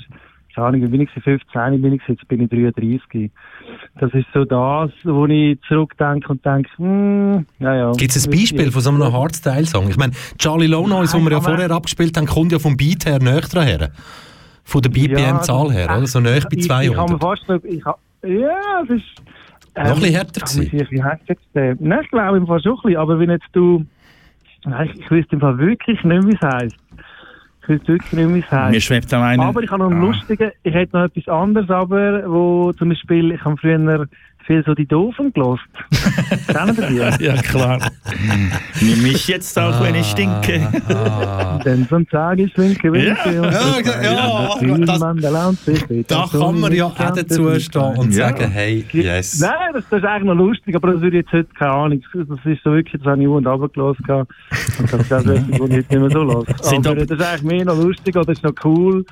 keine Ahnung, bin ich gewesen? 15, bin ich jetzt bin ich 33. Das ist so das, wo ich zurückdenke und denke, hm, ja, ja. Gibt es ein Beispiel von so einem Hardstyle-Song? Ich meine, Charlie Low Noise, den wir ja vorher abgespielt haben, kommt ja vom Beat her näher her. Von der BPM-Zahl her, oder? So näher bei Ich, ich kann mir 200. fast ich, ja, das ist... ähm, Noch ein bisschen härter kann man gewesen. Nein, ich glaube im Fall schon ein bisschen, aber wenn jetzt du... Nein, ich, ich wüsste im Fall wirklich nicht, wie es heisst. Ich wüsste wirklich nicht, es heisst. Mir schwebt auch einer. Aber ich habe noch einen Ah. lustigen, ich hätte noch etwas anderes, aber wo zum Beispiel, ich habe früher viel so die Doofen gelost. [LAUGHS] Kennen Sie die? Ja, klar. Nimm mich jetzt auch, wenn ich stinke. Denn so ein Tag ist winke, winke. Ja. und Ja, ja, ja, das- wieder. Da kann man ja auch dazu stehen und Ja. sagen, hey, yes. Nein, das, das ist eigentlich noch lustig, aber das würde ich jetzt heute, keine Ahnung, das ist so wirklich, das habe ich und runtergelassen. Und das ist auch etwas, was ich heute nicht mehr so lasse. Sind Aber aber- das ist eigentlich mehr noch lustig oder ist noch cool.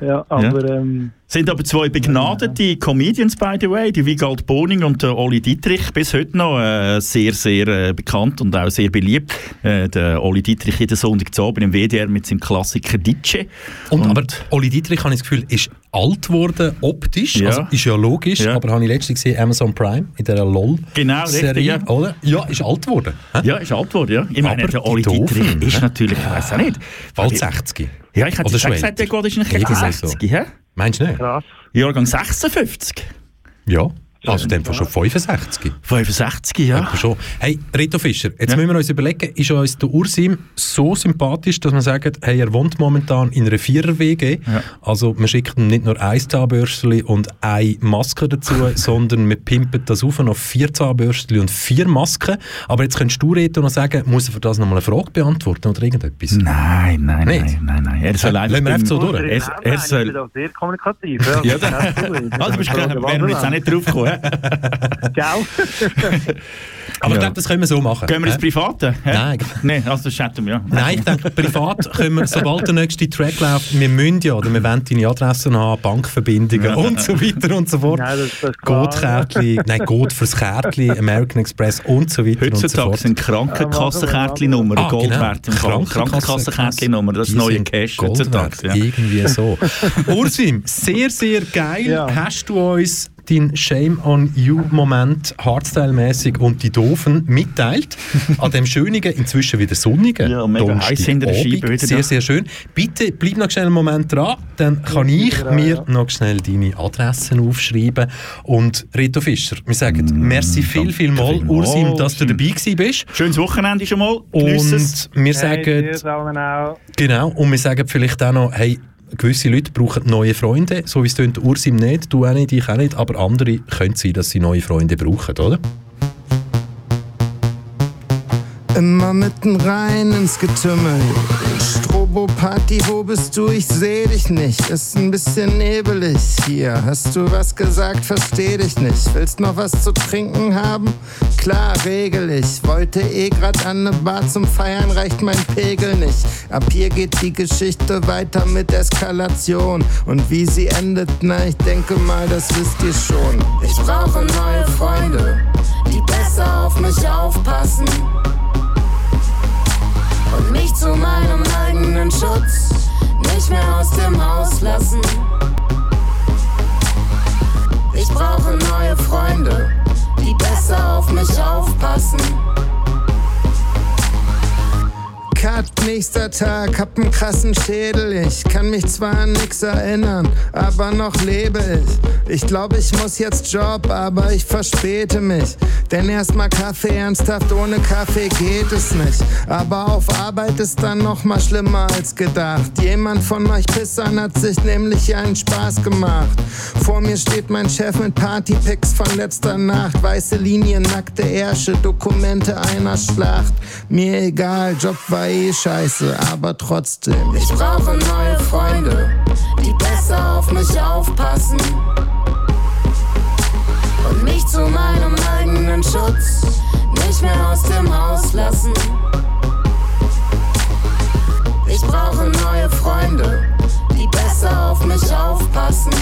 Ja, aber, ähm, Sind aber zwei begnadete Comedians, by the way, die Wiegald Boning und der Oli Dietrich, bis heute noch äh, sehr, sehr äh, bekannt und auch sehr beliebt. Äh, der Oli Dietrich jeden Sonntag zu Abend im WDR mit seinem Klassiker Ditsche. Und, aber Oli Dietrich, habe ich das Gefühl, ist alt geworden, optisch, Ja. also ist ja logisch, Ja. aber habe ich letztens gesehen, Amazon Prime, in dieser Genau, LOL-Serie, ja. oder? Ja, ist alt geworden. hä? Ja, ist alt geworden, ja. Ich meine, Aber der Oli Dietrich ist natürlich, ich weiß auch nicht. Bald 60. Ja, ich hätte gesagt, der geht ist nicht Irgendwie gegen so. 60, hä? Meinst du nicht? Krass. Jahrgang 56. Ja. Also dann schon 65. 65, ja. Schon. Hey, Reto Fischer, jetzt Ja. müssen wir uns überlegen, ist uns der Ursim so sympathisch, dass man sagt, hey, er wohnt momentan in einer Vierer-WG. Ja. Also man schickt ihm nicht nur ein Zahnbürstchen und eine Maske dazu, [LAUGHS] sondern man pimpert das auf auf vier Zahnbürstchen und vier Masken. Aber jetzt könntest du, Reto, noch sagen, muss er für das nochmal eine Frage beantworten oder irgendetwas? Nein, nein, Nicht? nein, nein, nein. Er soll Ja, einfach lassen wir einfach so durch. Er, er soll... doch sehr kommunikativ. Ja, Ja, Also, du bist klar, wären wir jetzt auch nicht drauf gekommen. Ciao. [LAUGHS] Aber ich Ja. glaube, das können wir so machen. Gehen wir ins? Private? hä? Nein. Nein, also das chatten wir, ja. Nein, ich denke, privat können wir, sobald der nächste Track läuft, wir müssen ja, oder wir wollen deine Adressen haben, Bankverbindungen und so weiter und so fort. Nein, das- das ist klar. Goldkärtchen, nein, Gold fürs Kärtchen, American Express und so weiter und so Heutzutage fort. sind Krankenkassenkärtchen-Nummer, Ah, Gold genau. wert. Krankenkassenkärtchen-Nummer, das neue Cash Gold heutzutage. wert, Ja. Irgendwie so. [LAUGHS] Ursim, sehr, sehr geil. Ja. Hast du uns deinen Shame on You-Moment Hardstyle-mäßig und die Doofen mitteilt an dem schönen, inzwischen wieder sonnigen Ja, mega heiß in der Donnerstagabend. Sehr, sehr schön. Bitte bleib noch schnell einen Moment dran, dann kann ich mir noch schnell deine Adressen aufschreiben. Und Reto Fischer, wir sagen merci viel, viel mal, Ursim, dass du dabei gewesen bist. Schönes Wochenende schon mal. Und wir Hey, sagen, auch. genau, und wir sagen vielleicht auch noch, hey, gewisse Leute brauchen neue Freunde, so wie es tönt, Ursim nicht, du auch nicht, ich auch nicht, aber andere können sein, dass sie neue Freunde brauchen, oder? Immer mitten rein ins Getümmel. Strobo-Party, wo bist du? Ich seh dich nicht. Ist ein bisschen nebelig hier. Hast du was gesagt? Versteh dich nicht. Willst noch was zu trinken haben? Klar, regel ich. Wollte eh grad an ne Bar zum Feiern, reicht mein Pegel nicht. Ab hier geht die Geschichte weiter mit Eskalation. Und wie sie endet, na, ich denke mal, das wisst ihr schon. Ich brauche neue Freunde, die besser auf mich aufpassen und mich zu meinem eigenen Schutz nicht mehr aus dem Haus lassen. Ich brauche neue Freunde, die besser auf mich aufpassen. Cut, nächster Tag, hab nen krassen Schädel. Ich kann mich zwar an nix erinnern, aber noch lebe ich. Ich glaube, ich muss jetzt Job, aber ich verspäte mich. Denn erstmal Kaffee, ernsthaft ohne Kaffee geht es nicht. Aber auf Arbeit ist dann noch mal schlimmer als gedacht. Jemand von euch Pissern hat sich nämlich einen Spaß gemacht. Vor mir steht mein Chef mit Partypics von letzter Nacht. Weiße Linien, nackte Ärsche, Dokumente einer Schlacht. Mir egal, Job war eh scheiße, aber trotzdem. Ich brauche neue Freunde, die besser auf mich aufpassen und mich zu meinem eigenen Schutz nicht mehr aus dem Haus lassen. Ich brauche neue Freunde, die besser auf mich aufpassen.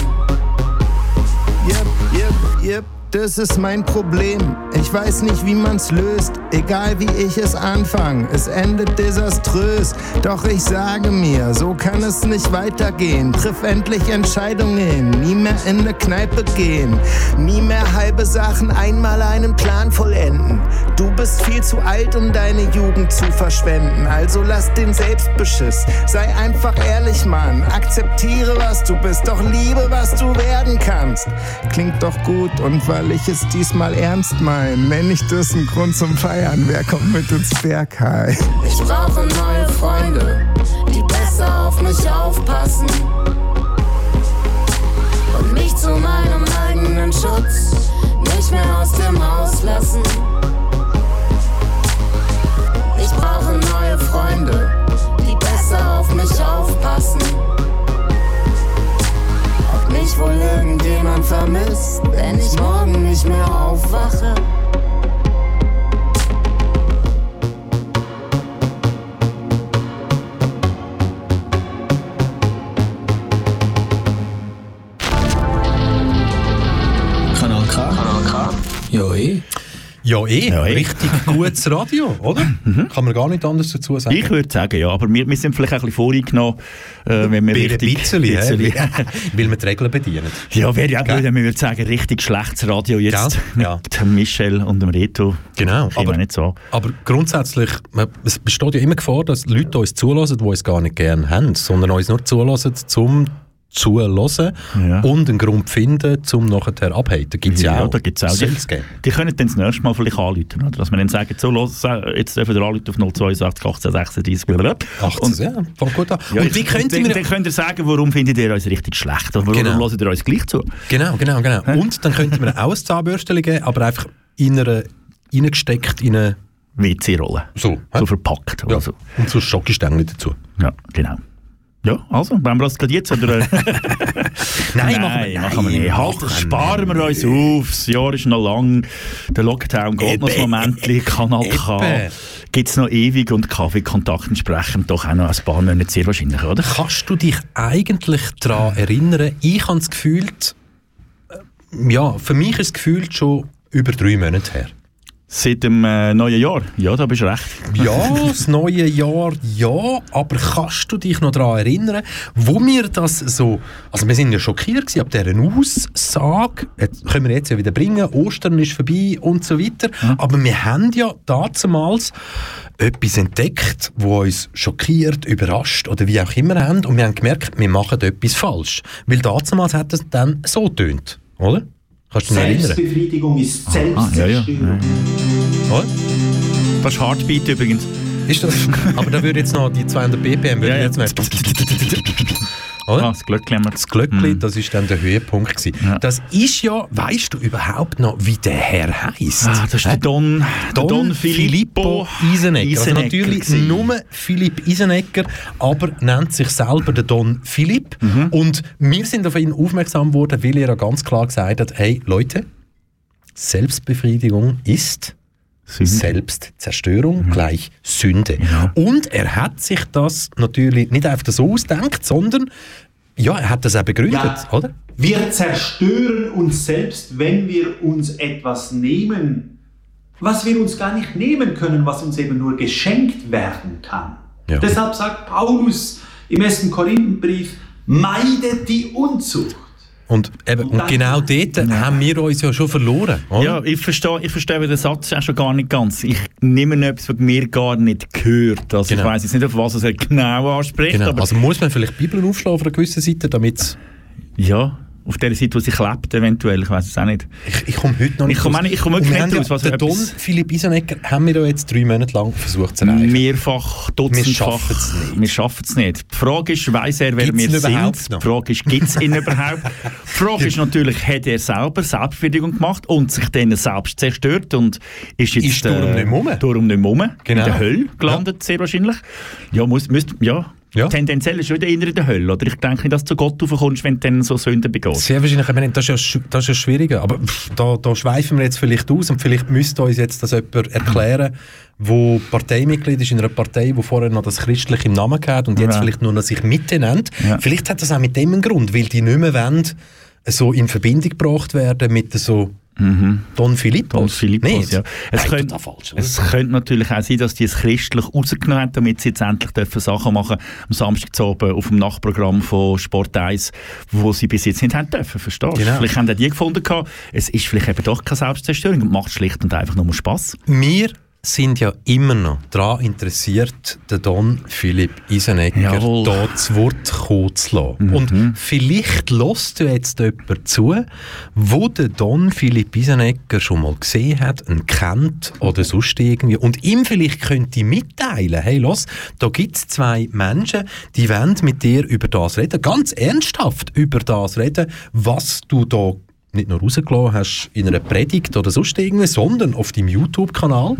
Yep, yep, yep, das ist mein Problem. Ich weiß nicht, wie man's löst. Egal wie ich es anfange, es endet desaströs. Doch ich sage mir, so kann es nicht weitergehen. Triff endlich Entscheidungen, nie mehr in eine Kneipe gehen. Nie mehr halbe Sachen, einmal einen Plan vollenden. Du bist viel zu alt, um deine Jugend zu verschwenden. Also lass den Selbstbeschiss. Sei einfach ehrlich, Mann. Akzeptiere, was du bist, doch liebe, was du werden kannst. Klingt doch gut und weil ich es diesmal ernst mein, nenn ich das einen Grund zum Feiern. Wer kommt mit ins Bergheim? Ich brauche neue Freunde, die besser auf mich aufpassen und mich zu meinem eigenen Schutz nicht mehr aus dem Haus lassen. Ich brauche neue Freunde, die besser auf mich aufpassen mich wohl irgendjemand vermisst, wenn ich morgen nicht mehr aufwache. Kanal K. Kanal K. Ja, eh. Ja, eh. richtig [LAUGHS] gutes Radio, oder? Kann man gar nicht anders dazu sagen. Ich würde sagen, ja, aber wir, wir sind vielleicht ein bisschen voreingenommen, äh, wenn wir Bei ein richtig... bisschen, bisschen- hä? [LAUGHS] weil wir die Regeln bedienen. Ja, wäre ja blöd, wenn wir würden sagen, richtig schlechtes Radio jetzt Gell? [LAUGHS] mit Ja. dem Michel und dem Reto. Genau, aber, nicht so. aber grundsätzlich, man- es besteht ja immer Gefahr, dass Leute uns zulassen, die uns gar nicht gerne haben, sondern uns nur zulassen, zum Zuhören Ja. und einen Grund finden, um nachher abhaten. Gibt es ja, auch. da gibt's auch. Die, die können dann das nächste Mal vielleicht anrufen, oder? Dass wir dann sagen, so, los, äh, jetzt dürfen wir anrufen auf 062 18 36 blablabla. 18, ja, fängt gut an. Ja, und wie ich- könnten dann, dann könnt ihr sagen, warum findet ihr uns richtig schlecht oder warum Genau. hört ihr uns gleich zu? Genau, genau, genau. Und dann könnten wir auch ein Zahnbürstchen geben, aber einfach in einer, reingesteckt in eine... WC-Rolle. So, hä? So verpackt Ja. so. Und so Schokostängel dazu. Ja, genau. Ja, also, wollen wir das gerade jetzt? Oder, äh, [LAUGHS] [LAUGHS] Nein, Nein, machen wir nicht. Halt, sparen wir uns auf. Das Jahr ist noch lang. Der Lockdown geht noch ein. Moment. Kanal K. Gibt es noch ewig und Kaffeekontakt entsprechend doch auch noch ein paar Monate sehr wahrscheinlich, oder? Kannst du dich eigentlich daran erinnern? Ich habe das Gefühl, äh, ja, für mich ist es gefühlt schon über drei Monate her. Seit dem äh, neuen Jahr. Ja, da bist du recht. Ja, das neue Jahr, ja, aber kannst du dich noch daran erinnern, wo wir das so, also wir sind ja schockiert ab dieser Aussage, jetzt können wir jetzt ja wieder bringen, Ostern ist vorbei und so weiter, aber wir haben ja damals etwas entdeckt, wo uns schockiert, überrascht oder wie auch immer haben und wir haben gemerkt, wir machen etwas falsch, weil damals hat es dann so tönt, oder? Kannst du dich noch erinnern? Selbstbefriedigung ist Ah, ja, ja. Selbstzerstörung. Oder? Das ist Heartbeat übrigens. Ist das? [LAUGHS] Aber da würde jetzt noch die 200 BPM würde Ja, ja. jetzt mehr. Oder? Ah, das Glöckchen. Das Glöckli, das ist dann der Höhepunkt gewesen. Ja. Das ist ja, weißt du überhaupt noch, wie der Herr heisst? Ah, das ist der Don, der Don, Filippo Isenecker. Also Isenecker natürlich gewesen. nur Philipp Isenecker, aber nennt sich selber der Don Philipp. Mhm. Und wir sind auf ihn aufmerksam geworden, weil er ja ganz klar gesagt hat, hey Leute, Selbstbefriedigung ist Sünde. Mhm. Selbstzerstörung gleich Sünde. Und er hat sich das natürlich nicht einfach so ausgedacht, sondern ja, er hat das auch begründet, Ja. oder? Wir zerstören uns selbst, wenn wir uns etwas nehmen, was wir uns gar nicht nehmen können, was uns eben nur geschenkt werden kann. Ja. Deshalb sagt Paulus im 1. Korinthenbrief, meidet die Unzucht. Und, eben, und genau dort haben wir uns ja schon verloren. Oder? Ja, ich verstehe, ich verstehe den Satz auch schon gar nicht ganz. Ich nehme etwas, was mir gar nicht gehört. Also Genau. Ich weiß jetzt nicht, auf was er genau anspricht, genau. Also muss man vielleicht Bibeln aufschlagen auf einer gewissen Seite, damit ja, auf der Seite, wo sie klebt eventuell, ich weiß es auch nicht. ich, ich komme heute noch Ich komme nicht- ich komme wirklich wir nicht ja, raus, was Den er Don Philipp Isenecker haben wir ja jetzt drei Monate lang versucht zu erreichen. Mehrfach, dutzendfach. schaffen's nicht. Wir schaffen es nicht. Die Frage ist, weiss er, wer Gibt's wir sind? noch? Die Frage ist, gibt es ihn überhaupt? Die Frage ist natürlich, hat er selber Selbstbefriedigung gemacht und sich dann selbst zerstört und ist jetzt Ist darum nicht mehr rum. darum nicht mehr rum, Genau. in der Hölle gelandet, sehr wahrscheinlich. Ja, muss, müsst, ja. Ja. Tendenziell ist wieder in der Hölle, oder? Ich denke nicht, dass du zu Gott raufkommst, wenn du dann so Sünden begehst. Sehr wahrscheinlich, ich meine, das ist ja, das ist ja schwieriger, aber pff, da, da schweifen wir jetzt vielleicht aus und vielleicht müsste uns jetzt das jemand erklären, wo Parteimitglied ist in einer Partei, wo vorher noch das Christliche im Namen hat und jetzt Ja. vielleicht nur noch sich Mitte nennt. Ja. Vielleicht hat das auch mit dem einen Grund, weil die nicht mehr wollen, so in Verbindung gebracht werden mit so Don Philippos. Don Philippos, Nicht? ja. Es Nein, könnte, falsch. es könnte natürlich auch sein, dass die es christlich rausgenommen haben, damit sie jetzt endlich dürfen Sachen machen am Samstag zu oben auf dem Nachtprogramm von Sport 1, wo sie bis jetzt nicht haben dürfen, verstehst du? Genau. Vielleicht haben die gefunden, gehabt, es ist vielleicht eben doch keine Selbstzerstörung und macht schlicht und einfach nur Spass. Wir sind ja immer noch daran interessiert, den Don Philipp Isenecker Jawohl. da zu Wort kommen zu lassen. Und vielleicht lässt du jetzt jemand zu, wo der Don Philipp Isenecker schon mal gesehen hat, ihn kennt oder sonst irgendwie und ihm vielleicht könnte mitteilen, hey, los, da gibt es zwei Menschen, die wollen mit dir über das reden, ganz ernsthaft über das reden, was du da nicht nur rausgelassen hast in einer Predigt oder sonst irgendwie, sondern auf deinem YouTube-Kanal.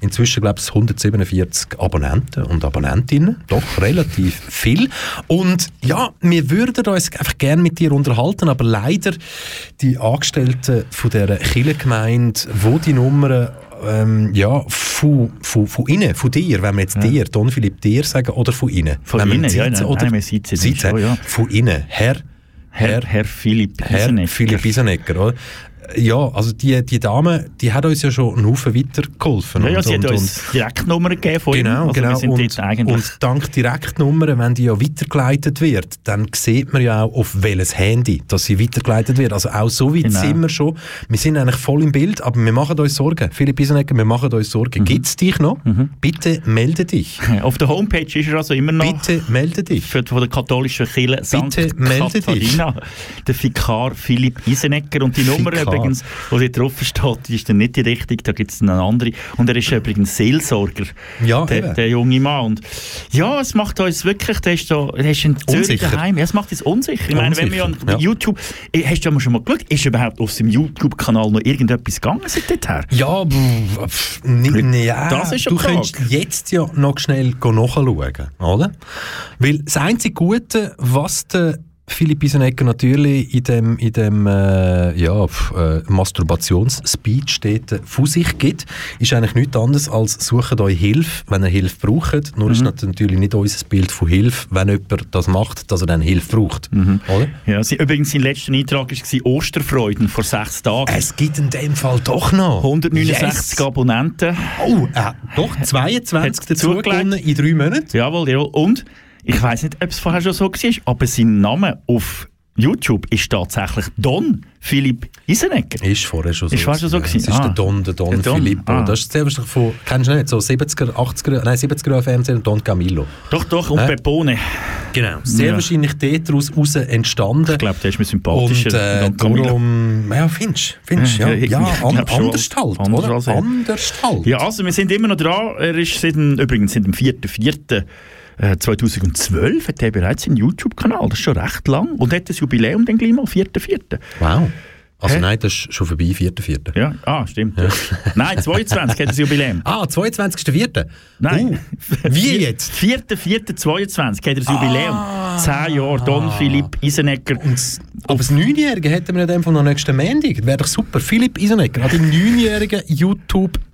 Inzwischen, glaube ich, 147 Abonnenten und Abonnentinnen. Doch relativ viel. Und ja, wir würden uns einfach gerne mit dir unterhalten, aber leider die Angestellten von dieser Kirchengemeinde, wo die Nummern ähm, ja, von, von, von innen, von dir, wenn wir jetzt dir, Don Philipp, dir sagen, oder von innen. Von innen, ja, nein, oder nein, wir sitzen sitzen, schon, ja. Von innen, Herr, Herr, Herr Philipp Herr Isenecker. Philipp Isenecker, oder? Ja, also die, die Dame, die hat uns ja schon einen Haufen weitergeholfen. Ja, ja, Und- sie hat und- uns Direktnummern gegeben von. Genau, Also genau. Und, eigentlich und dank Direktnummern, wenn die ja weitergeleitet wird, dann sieht man ja auch, auf welches Handy dass sie weitergeleitet wird. Also auch so weit Genau. sind wir schon. Wir sind eigentlich voll im Bild, aber wir machen uns Sorgen. Philipp Isenegger, wir machen uns Mhm. Sorgen. Gibt's dich noch? Bitte melde dich. auf der Homepage ist er also immer noch Bitte melde dich. für, von der katholischen Kirche. Bitte melde dich. Katharina, der Vikar Philipp Isenegger. Und die Nummer. Übrigens, die dort drauf steht, ist dann nicht die richtige, da gibt es eine andere. Und er ist übrigens Seelsorger, Ja, der, der junge Mann. Und ja, es macht uns wirklich, der ist, da, der ist in Zürich Unsicher. daheim. Ja, es macht uns unsicher. Ich meine, wenn wir Unsicher, ja. YouTube, eh, hast du ja schon mal geschaut, ist überhaupt auf seinem YouTube-Kanal noch irgendetwas gegangen seit her? Ja, pff, ja Das ist du Frage. könntest jetzt ja noch schnell nachschauen, oder? Weil das einzige Gute, was der Philipp Isenegger natürlich in dem, in dem äh, ja, äh, Masturbationsspeech dort äh, von sich gibt, ist eigentlich nichts anderes als sucht euch Hilfe, wenn ihr Hilfe braucht. Nur Mhm. ist natürlich nicht unser Bild von Hilfe, wenn jemand das macht, dass er dann Hilfe braucht. Mhm. Oder? Ja, sie, übrigens, sein letzter Eintrag war Osterfreuden vor sechs Tagen. Es gibt in dem Fall doch noch 169 Yes. Abonnenten. Oh, äh, doch, 22 Hat's dazu in drei Monaten. Jawohl, ja. Und ich weiß nicht, ob es vorher schon so war, aber sein Name auf YouTube ist tatsächlich Don Philipp Isenegger. Ist vorher schon so. Ist vorher schon so gewesen. gewesen? Es ist Ah. der Don, der Don, Der Don, Filippo. ah. Das ist wahrscheinlich von, kennst du nicht, so 70er, 80er, nein 70er Fernsehen, Don Camillo. Doch, doch, und Hä? Pepone. Genau. Sehr Ja. wahrscheinlich daraus raus entstanden. Ich glaube, der ist mir sympathischer. Und äh, Don darum, ja, findest findest, ja, Ja, ja, ich an, anders halt, Anders oder? als er. Anders halt. Ja, also wir sind immer noch dran. Er ist seit übrigens seit dem 4.4. äh, 2012 hat er bereits einen YouTube-Kanal. Das ist schon recht lang. Und hat das Jubiläum dann gleich mal, 4.4. Wow. Also Hä? nein, das ist schon vorbei, 4.4. Ja, ah, stimmt. Ja. [LAUGHS] Nein, 22 hat das Jubiläum. [LAUGHS] Ah, 22.4. Nein. Uh, [LAUGHS] wie jetzt? 4.4.22 hat er das Jubiläum. Zehn Jahre Don Philipp Isenegger. Aber das Neunjährige hätten wir in dem Fall noch nächsten Montag. Wäre doch super. Philipp Isenegger hat im neunjährigen YouTube-Jubiläum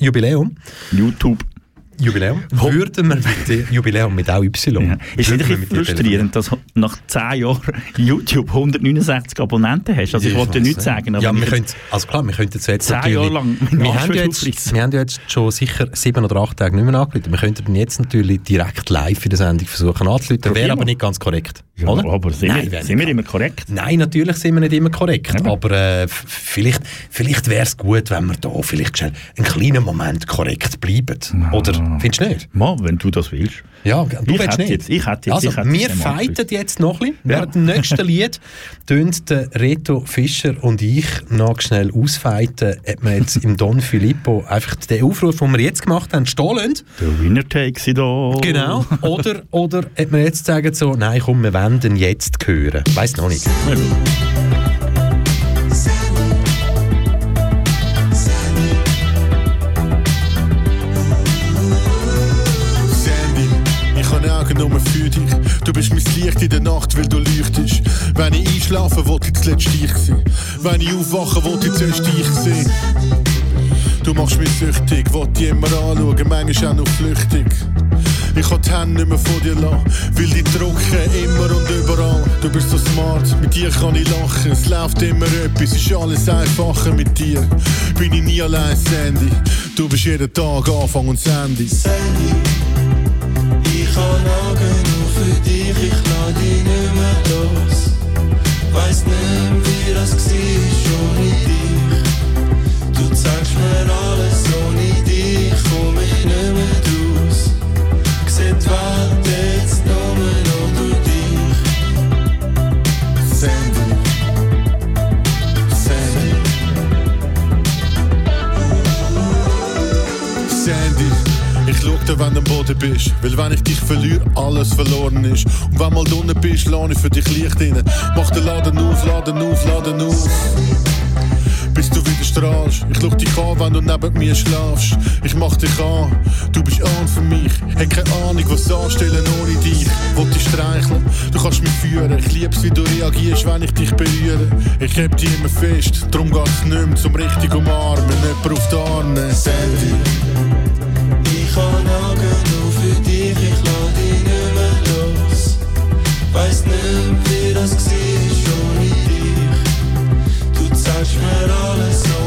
YouTube. Jubiläum. Würden wir mit dem Jubiläum mit auch Y. Ja. Ist nicht ein dir frustrierend, dass du nach 10 Jahren YouTube 169 Abonnenten hast? Also ich Ja, wollte weiss nichts sagen, ja, wir ich können, also klar, wir könnten jetzt, jetzt Zehn natürlich... Jahre lang wir, haben ja jetzt, wir haben ja jetzt schon sicher sieben oder acht Tage nicht mehr angerufen. Wir könnten jetzt natürlich direkt live in der Sendung versuchen anzurufen. Wäre aber nicht ganz korrekt. Ja, oder? aber sind, Nein, wir, sind wir immer korrekt? Nein, natürlich sind wir nicht immer korrekt, Eben. aber äh, vielleicht, vielleicht wäre es gut, wenn wir da vielleicht schnell einen kleinen Moment korrekt bleiben. Oder findest du nicht? Mal, wenn du das willst. Ja, du Ich willst nicht. jetzt- ich hätte jetzt- also, ich hätte wir fighten jetzt noch ein bisschen. Ja. Während dem nächsten Lied [LAUGHS] tun der Reto Fischer und ich noch schnell ausfighten, ob wir jetzt im Don Filippo einfach den Aufruf, den wir jetzt gemacht haben, stehen lassen. Der Winner takes it all. Genau. Oder, oder ob wir jetzt sagen so, nein komm, wir wollen den jetzt hören. Weiß noch nicht. Ja, Du bist mein Licht in der Nacht, weil du leuchtest. Wenn ich einschlafe, wollte ich zuletzt dich sehen. Wenn ich aufwache, wollte ich zuerst dich sehen. Du machst mich süchtig, wollte dich immer anschauen, manchmal auch noch flüchtig. Ich kann die Hände nicht mehr von dir lassen, will dich drücken, immer und überall. Du bist so smart, mit dir kann ich lachen. Es läuft immer etwas, ist alles einfacher mit dir. Bin ich nie allein, Sandy. Du bist jeden Tag Anfang und Sandy. Sandy, ich kann Augen für dich, ich lass dich nicht mehr los. Weiß nicht, wie das war ohne dich. Du schau dir, wenn du am Boden bist. Weil wenn ich dich verliere, alles verloren ist. Und wenn mal unten bist, lade ich für dich Licht rein. Mach den Laden auf, Laden auf, Laden auf. Bis du wieder strahlst. Ich schau dich an, wenn du neben mir schlafst. Ich mach dich an, du bist an für mich. Hab keine Ahnung, was anstellen ohne dich. Wollt dich streicheln, du kannst mich führen. Ich lieb's, wie du reagierst, wenn ich dich berühre. Ich heb dich immer fest, drum geht's nicht mehr zum richtig umarmen. Jemand auf die Arme. Sandy. Weiß nicht, wie das war, ohne dich. Du zeigst mir alles auf.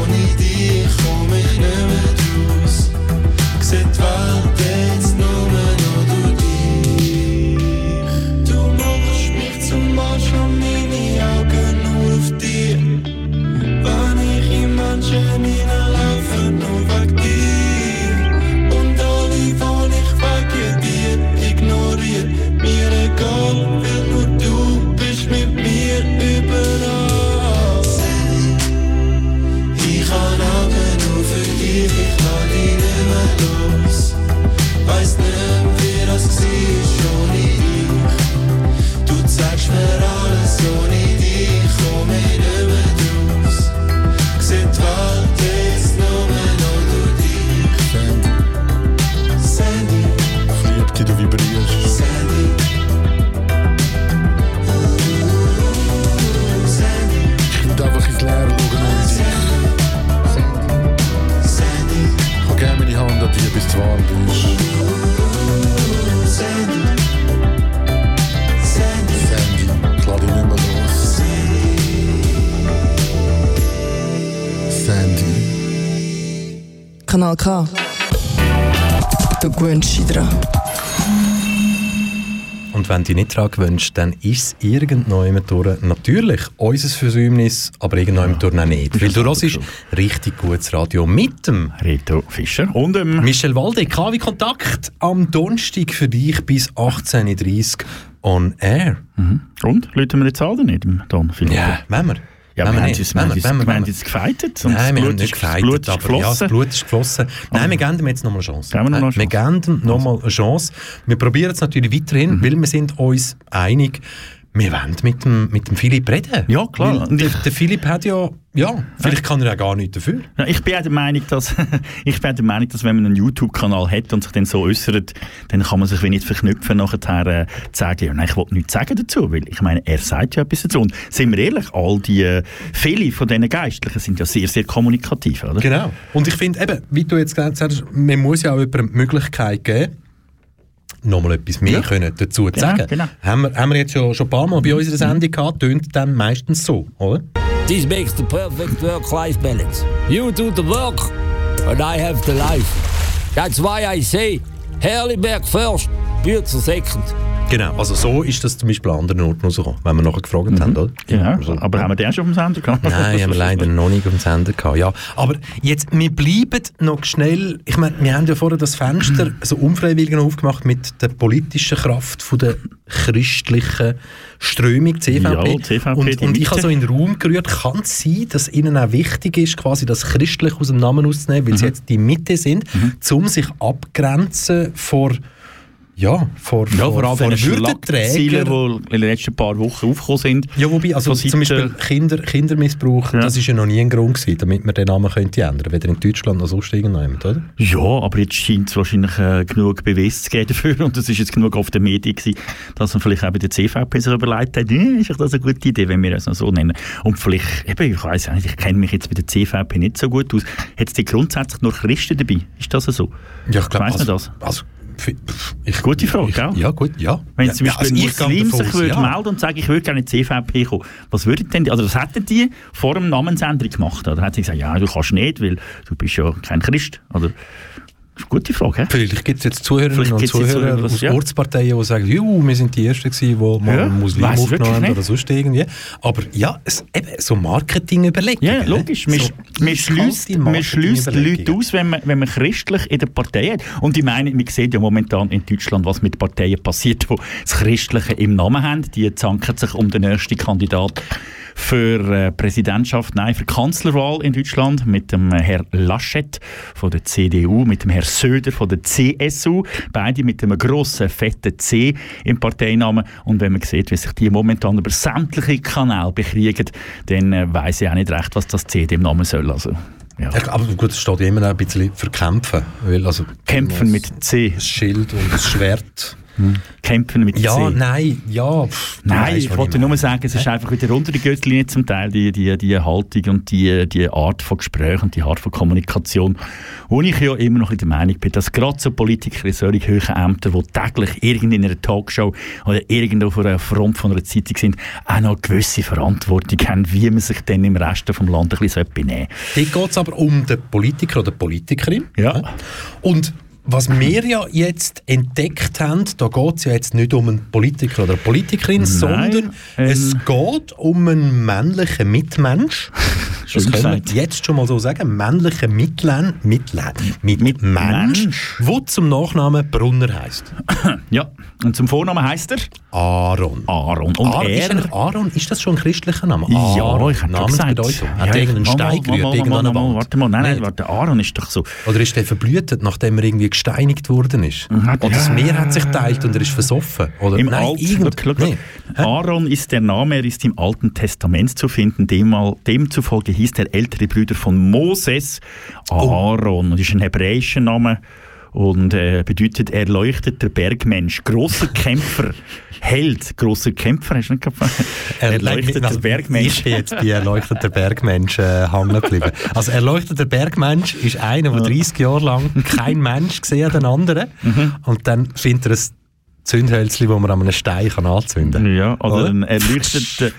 Kanal K. Du gewöhnst dich dran. Und wenn du dich nicht daran gewünscht, dann ist es irgendwann durch natürlich unser Versäumnis, aber irgendwann durch auch nicht. Weil du hörst richtig gutes Radio mit dem Reto Fischer und dem Michel Walde. KW Kontakt am Donnerstag für dich bis 18.30 Uhr on air. Mhm. Und? Läuten wir jetzt alle nicht, im Don Philipp? Ja, wenn wir. Ja, wir wir haben nicht. jetzt, Wenn wir wir- haben wir- wir haben jetzt gefeitet und Nein, das wir haben nicht das gefeitet, Blut ist aber ja, das Blut ist geflossen. Nein, wir geben ihm jetzt nochmal eine Chance. Geben wir noch eine Wir geben nochmal eine Chance. Wir probieren es natürlich weiterhin, weil wir sind uns einig, wir wollen mit dem, mit dem Philipp reden. Ja, klar. Weil Und der, der Philipp hat ja, ja, vielleicht kann er ja gar nichts dafür. Ja, ich bin auch der Meinung, dass, [LAUGHS] ich bin der Meinung, dass wenn man einen YouTube-Kanal hat und sich dann so äußert, dann kann man sich wie nicht verknüpfen, nachher äh, zu sagen, ja, nein, ich will nichts sagen dazu, weil ich meine, er sagt ja etwas dazu. Und sind wir ehrlich, all die, äh, viele von diesen Geistlichen sind ja sehr, sehr kommunikativ, oder? Genau. Und ich finde eben, wie du jetzt gesagt hast, man muss ja auch jemandem die Möglichkeit geben, nochmal etwas mehr Ja. können dazu zu Genau, sagen. genau. Haben, wir, haben wir jetzt schon, schon ein paar Mal bei unserer Sendung gehabt, tönt dann meistens so, oder? This makes the perfect work-life balance. You do the work, and I have the life. That's why I say, Herliberg first, Bützer second. Genau, also so ist das zum Beispiel an anderen Orten rausgekommen, wenn wir nachher gefragt haben, oder? Genau, Also, aber haben wir den schon auf dem Sender gehabt? Nein, haben wir leider noch nicht auf dem Sender gehabt. Ja, aber jetzt, wir bleiben noch schnell, ich meine, wir haben ja vorher das Fenster so unfreiwillig noch aufgemacht mit der politischen Kraft von der christlichen Strömung, CVP. Ja, CVP, und, und ich habe so in den Raum gerührt, kann es sein, dass ihnen auch wichtig ist, quasi das christlich aus dem Namen auszunehmen, weil Mhm. sie jetzt die Mitte sind, um sich abgrenzen vor ja, vor, Ja, vor allem Schlagzeilen, Würdenträgern. die in den letzten paar Wochen aufgekommen sind. Ja, wobei, also Von zum Beispiel Kinder, Kindermissbrauch, Ja. das ist ja noch nie ein Grund gewesen, damit man den Namen könnte ändern, weder in Deutschland noch sonst irgendjemand, oder? Ja, aber jetzt scheint es wahrscheinlich äh, genug Beweis zu geben dafür und es ist jetzt genug auf den Medien gewesen, dass man vielleicht auch bei der CVP sich überlegt hat, hm, ist doch das eine gute Idee, wenn wir es noch so nennen. Und vielleicht, eben, ich weiß nicht, ich kenne mich jetzt bei der CVP nicht so gut aus, hat es die grundsätzlich nur Christen dabei? Ist das so? Ja, ich glaube, also, das? also, ich, Gute Frage, gell? Ja, gut, ja. Wenn ja, zum Beispiel ja, also ich davon sich würde ja. melden und sagen, ich würde gerne in die CVP kommen, was würden denn die, also was hätten die vor dem Namensänderung gemacht? Oder hätten sie gesagt, ja, du kannst nicht, weil du bist ja kein Christ? Oder, das ist eine gute Frage, hä? Vielleicht gibt es jetzt Zuhörerinnen und Zuhörer Zuhörer, aus ja. Ortsparteien, die sagen, Juhu, wir sind die Ersten gewesen, die mal Ja, Muslim aufgenommen haben oder sonst irgendwie. Aber ja, es, eben, so Marketing-Überlegungen. Ja, logisch. Man, So man schließt, Leute aus, wenn man, wenn man christlich in der Partei hat. Und ich meine, man sieht ja momentan in Deutschland, was mit Parteien passiert, die das Christliche im Namen haben. Die zanken sich um den nächsten Kandidat für äh, Präsidentschaft, nein, für Kanzlerwahl in Deutschland mit dem äh, Herr Laschet von der CDU, mit dem Herr Söder von der CSU, beide mit einem grossen, fetten C im Parteinamen. Und wenn man sieht, wie sich die momentan über sämtliche Kanäle bekriegen, dann äh, weiß ich auch nicht recht, was das C dem Namen soll. Also, ja. Aber gut, es steht ja immer noch ein bisschen für Kämpfen. Weil, also, Kämpfen mit C. Ein Schild und ein Schwert. Kämpfen mit Ja, C. nein, ja. Pff, Nein, weisst, ich wollte nur sagen, es ist einfach wieder unter die Gürtellinie zum Teil, die, die, die Haltung und die, die Art von Gespräch und die Art von Kommunikation, wo ich ja immer noch in der Meinung bin, dass gerade so Politiker in solchen hohen Ämtern, die täglich in einer Talkshow oder irgendwo vor einer Front von einer Zeitung sind, auch noch eine gewisse Verantwortung haben, wie man sich dann im Rest vom Land ein bisschen benehmen Dort geht es aber um den Politiker oder die Politikerin. Ja. Und was wir ja jetzt entdeckt haben, da geht es ja jetzt nicht um einen Politiker oder eine Politikerin, Nein, sondern ähm, es geht um einen männlichen Mitmensch. Schön Das können wir jetzt schon mal so sagen. Männlicher Mitlen, Mitlen, mit, Mit Mensch, Mensch. wo zum Nachnamen Brunner heißt. [LAUGHS] Ja, und zum Vornamen heißt er? Aaron. Aaron. Und ist, er... eigentlich Aaron, ist das schon ein christlicher Name? Ja, Aaron, ich habe schon Namensbedeutung. Hat Ja, er irgendeinen Stein gerührt, mal, Wand? Warte mal, nein, nein, warte, Aaron ist doch so... Oder ist der verblühtet, nachdem er irgendwie gesteinigt worden ist? Mhm. Oder das Ja. Meer hat sich geteilt und er ist versoffen? Oder Im nein, Alten, irgend- nee. Aaron ist der Name, er ist im Alten Testament zu finden. Demal, demzufolge hieß der ältere Bruder von Moses Aaron. Und ist ein hebräischer Name und äh, bedeutet erleuchteter Bergmensch, großer [LAUGHS] Kämpfer, Held, großer Kämpfer, hast du nicht gefallen? Erleuchteter Also, Bergmensch. Ich bin jetzt bei erleuchteter Bergmensch äh, hängen geblieben. Also erleuchteter Bergmensch ist einer, der 30 Jahre lang kein Mensch gesehen hat, den anderen. Mhm. Und dann findet er es Zündhölzchen, die man an einem Stein kann anzünden kann. Ja, oder, Oder? ein erleuchteter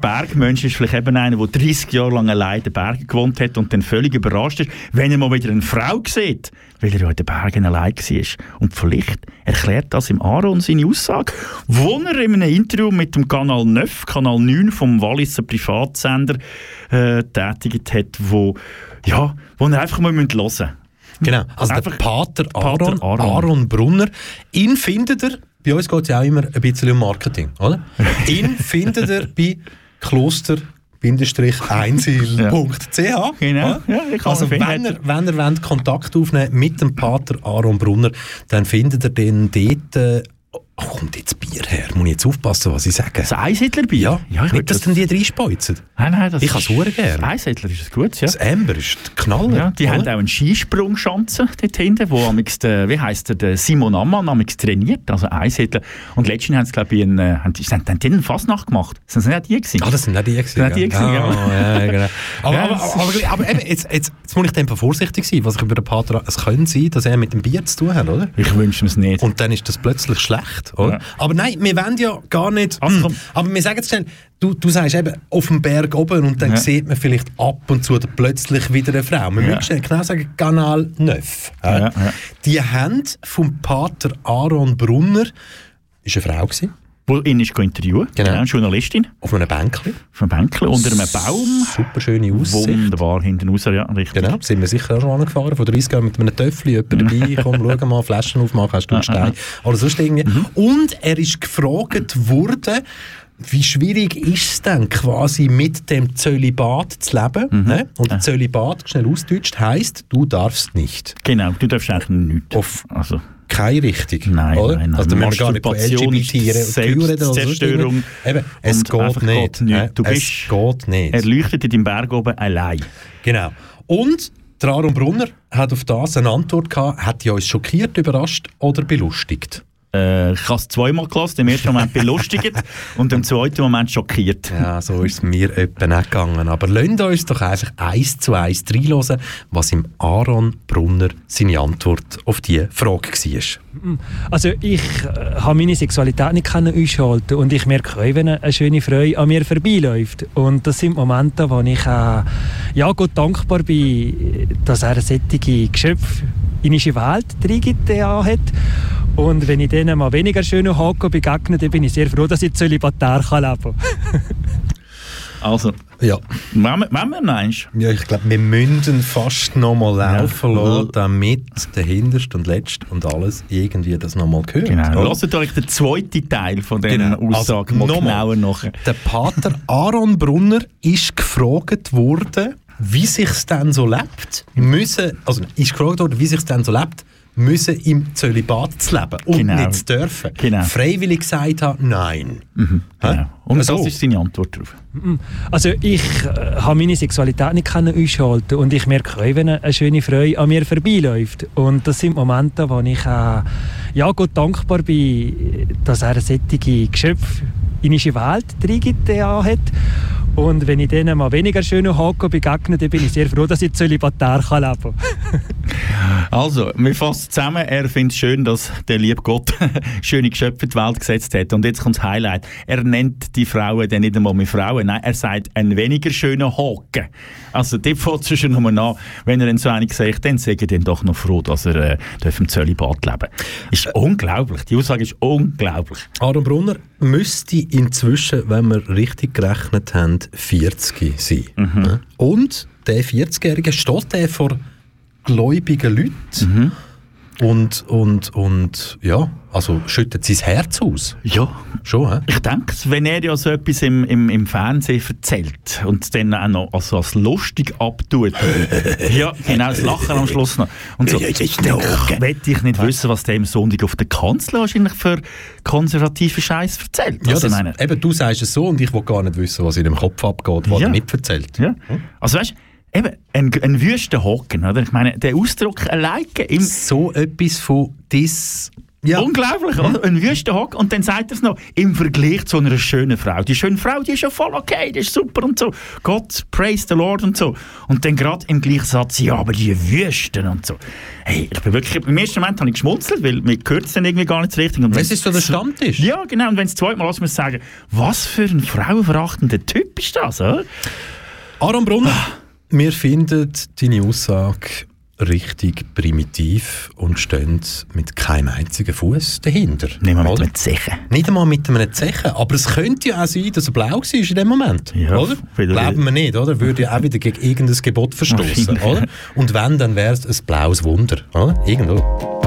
Bergmensch ist vielleicht eben einer, der 30 Jahre lang allein in den Bergen gewohnt hat und dann völlig überrascht ist, wenn er mal wieder eine Frau sieht, weil er ja in den Bergen allein war. Und vielleicht erklärt das im Aaron seine Aussage, wo er in einem Interview mit dem Kanal 9, Kanal 9 vom Walliser Privatsender äh, tätigt hat, wo, ja, wo er einfach mal hören müssen. Genau, also der Pater Aaron, Pater Aaron. Aaron. Brunner, ihn findet er, bei uns geht es ja auch immer ein bisschen um Marketing, oder? [LAUGHS] ihn findet er bei Kloster einsil.ch. Genau, ja, ich kann also wenn er, wenn er wollt, Kontakt aufnehmen mit dem Pater Aaron Brunner, dann findet er den dort... Äh, oh, kommt jetzt Bier her? Muss ich jetzt aufpassen, was ich sage? Das Einsiedlerbier? Ja, ja ich nicht, dass dann die reinspeuzen. Nein, nein, das Ich habe es ist- gerne. Das Einsiedler ist ein gutes, ja. Das Amber ist der Knaller. Ja, die oder? haben auch einen Skisprungschanze dort hinten, wo amix der, wie heisst der, der Simon Ammann amix trainiert, also Einsiedler. Und letztens haben sie, glaube ich, einen, äh, haben, haben, haben die einen Fassnacht gemacht. Sind das nicht die gewesen? Ah, das sind nicht die gewesen. Das sind nicht die gewesen, ja. ja, genau. [LAUGHS] Aber, das aber, aber, aber eben, jetzt, jetzt, jetzt muss ich dem vorsichtig sein, was ich über den Pater... Es könnte sein, dass er mit dem Bier zu tun hat, oder? Ich wünsche es nicht. Und dann ist das plötzlich schlecht, oder? Ja. Aber nein, wir wollen ja gar nicht... Also, Hm, aber wir sagen jetzt schnell, du, du sagst eben, auf dem Berg oben und dann Ja. sieht man vielleicht ab und zu plötzlich wieder eine Frau. Wir Ja. müssen schnell genau sagen, Kanal 9. Ja, ja. Die haben vom Pater Aaron Brunner, ist eine Frau gewesen, Wo ihn ist interviewen, Genau. genau. Journalistin, auf einem Bänkchen. vom Bänkchen, unter einem Baum. Super schöne Aussicht. Wunderbar, hinten raus, ja, richtig. Genau, sind wir sicher auch schon angefahren. Von 30 Jahren mit einem Töffel, jemand [LAUGHS] dabei, komm, schau mal, Flaschen aufmachen, hast du einen Stein. Oder sonst irgendwie. Und er ist gefragt worden, wie schwierig ist es denn quasi mit dem Zölibat zu leben? Ne? Und Zölibat, schnell ausdeutscht, heisst, du darfst nicht. Genau, du darfst eigentlich nichts. Auf Also, keine Richtung. Nein, oder? nein, nein. Also, da müssen wir gar nicht von Masturbation ist LGBT reden oder irgendwie. Eben, es und geht einfach nicht. geht nicht. Du es bist geht nicht. erleuchtet in deinem Berg oben allein. Genau. Und der Aaron Brunner hat auf das eine Antwort gehabt, hat die uns schockiert, überrascht oder belustigt? Äh, ich habe es zweimal gelassen, im ersten Moment belustigt [LAUGHS] und im zweiten Moment schockiert. Ja, so ist es mir etwa nicht gegangen. Aber lasst uns doch einfach eins zu eins reinhören, was im Aaron Brunner seine Antwort auf diese Frage war. Also ich äh, habe meine Sexualität nicht können einschalten und ich merke auch, wenn eine schöne Frau an mir vorbeiläuft. Und das sind Momente, wo ich äh, ja, Gott dankbar bin, dass er solche Geschöpfe in unsere Welt reingetan hat. Und wenn ich denen mal weniger schönen Haken begegne, dann bin ich sehr froh, dass ich zölibatär leben kann. [LAUGHS] Also, Ja. wenn wir, wenn wir meinst, Ja, ich glaube, wir müssen fast noch mal laufen Ja. lassen, damit der Hinterste und Letzte und alles irgendwie das noch mal hört. genau, oder? lasst euch den zweiten Teil von dieser Genau. Aussage Also, mal nochmal. genauer nach. Der Pater Aaron Brunner ist gefragt worden, wie sich's denn so lebt, müssen, also ist gefragt worden, wie sich's denn so lebt, müssen im Zölibat zu leben und Genau. nicht zu dürfen. Genau. Freiwillig gesagt hat, nein. Genau. Und So. das ist seine Antwort darauf. Also ich äh, habe meine Sexualität nicht können einschalten und ich merke auch, wenn eine schöne Frau an mir vorbeiläuft. Und das sind Momente, wo ich äh, ja, Gott dankbar bin, dass er solche Geschöpfe in unsere Welt reingetan hat. Und wenn ich denen mal weniger schönen Haken begegne, dann bin ich sehr froh, dass ich zölibatär leben kann. [LAUGHS] Also, wir fassen zusammen. Er findet es schön, dass der liebe Gott [LAUGHS] schöne Geschöpfe in die Welt gesetzt hat. Und jetzt kommt das Highlight. Er nennt die Frauen dann nicht einmal mehr Frauen. Nein, er sagt einen weniger schönen Haken. Also, dort fängt es schon nochmal an. Wenn er dann so einig sagt, dann sage ich dann doch noch froh, dass er äh, darf im Zölibat leben Ist unglaublich. Die Aussage ist unglaublich. Aaron Brunner müsste inzwischen, wenn wir richtig gerechnet haben, 40 sein. Ja. Und der 40-Jährige steht der vor gläubigen Leuten und, und, und ja, also schüttet sein Herz aus. Ja. Schon, hä? Ich denke, wenn er ja so etwas im, im, im Fernsehen erzählt und es dann auch noch also als lustig abtut, [LAUGHS] ja, genau, das Lachen am Schluss noch. Und so, dann wette ich nicht wissen, was der am Sonntag auf der Kanzel wahrscheinlich für konservative Scheiß erzählt. Ja, Also, das, meine, eben, du sagst es so und ich will gar nicht wissen, was in dem Kopf abgeht, was Ja. er nicht erzählt. ja. Also weißt eben, ein, ein wüster Hocken, oder? Ich meine, der Ausdruck alleine im... So etwas von Unglaublich, oder? Ein Wüstenhock. Und dann sagt er es noch, im Vergleich zu einer schönen Frau. Die schöne Frau, die ist ja voll okay, die ist super und so. Gott, praise the Lord und so. Und dann gerade im gleichen Satz, ja, aber die Wüsten und so. Hey, ich bin wirklich, im ersten Moment habe ich geschmunzelt, weil mir gehört es dann irgendwie gar nicht richtig. Und Es ist so der Stammtisch. Ja, genau. Und wenn es zweimal ist, muss ich sagen, was für ein frauenverachtender Typ ist das, oder? Aaron Brunner, wir finden deine Aussage richtig primitiv und stehen mit keinem einzigen Fuß dahinter. Nicht mal mit einem Zechen. Nicht einmal mit einem Zechen. Aber es könnte ja auch sein, dass er blau war in dem Moment. Ja, oder? Glauben wir nicht, oder? Würde ja auch wieder gegen irgendein Gebot verstoßen. Oder? Und wenn, dann wäre es ein blaues Wunder. Oder? Irgendwo.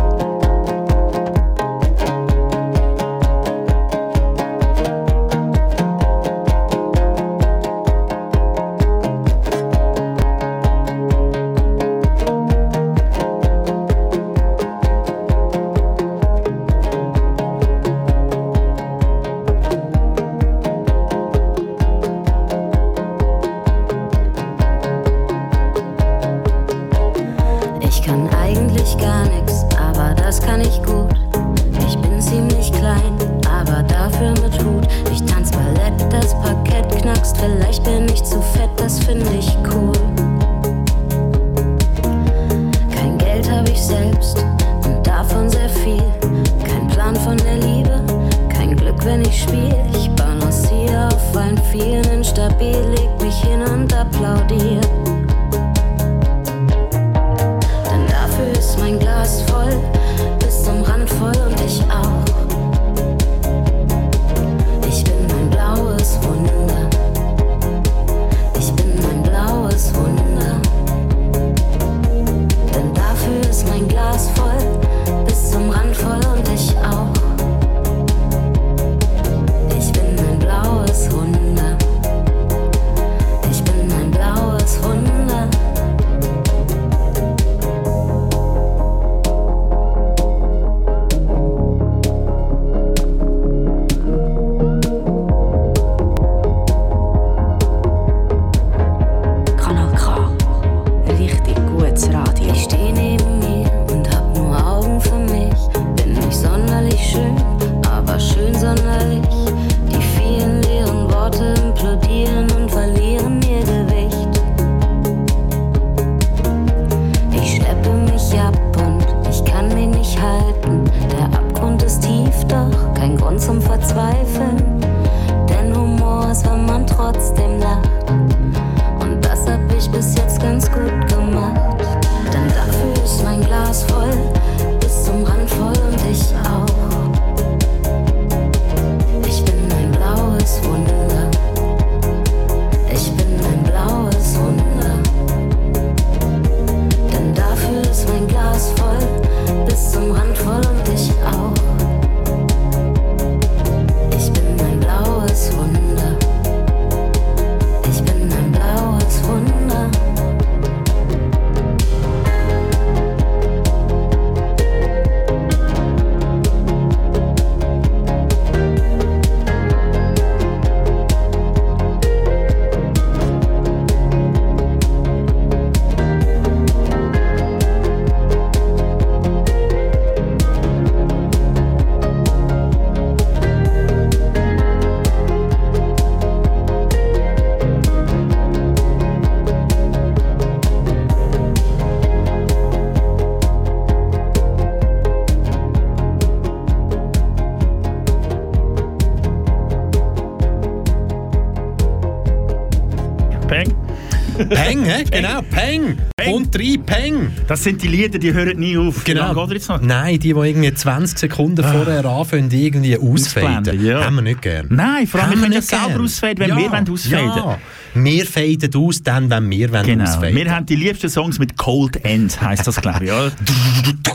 Peng, genau, Peng. Und drei Peng. Das sind die Lieder, die hören nie auf. Wie Genau. lange er jetzt noch? Nein, die, die irgendwie 20 Sekunden vorher anfangen, die irgendwie ausfaden. Ja. Haben wir nicht gern. Nein, vor allem, Haben wir können ja selber ausfaden, wenn ja. wir wollen ausfaden. Ja. Wir faden aus, dann, wenn wir wollen Genau. ausfaden. Wir haben die liebsten Songs mit Cold End, heisst das, glaube ich. [LAUGHS] Ja.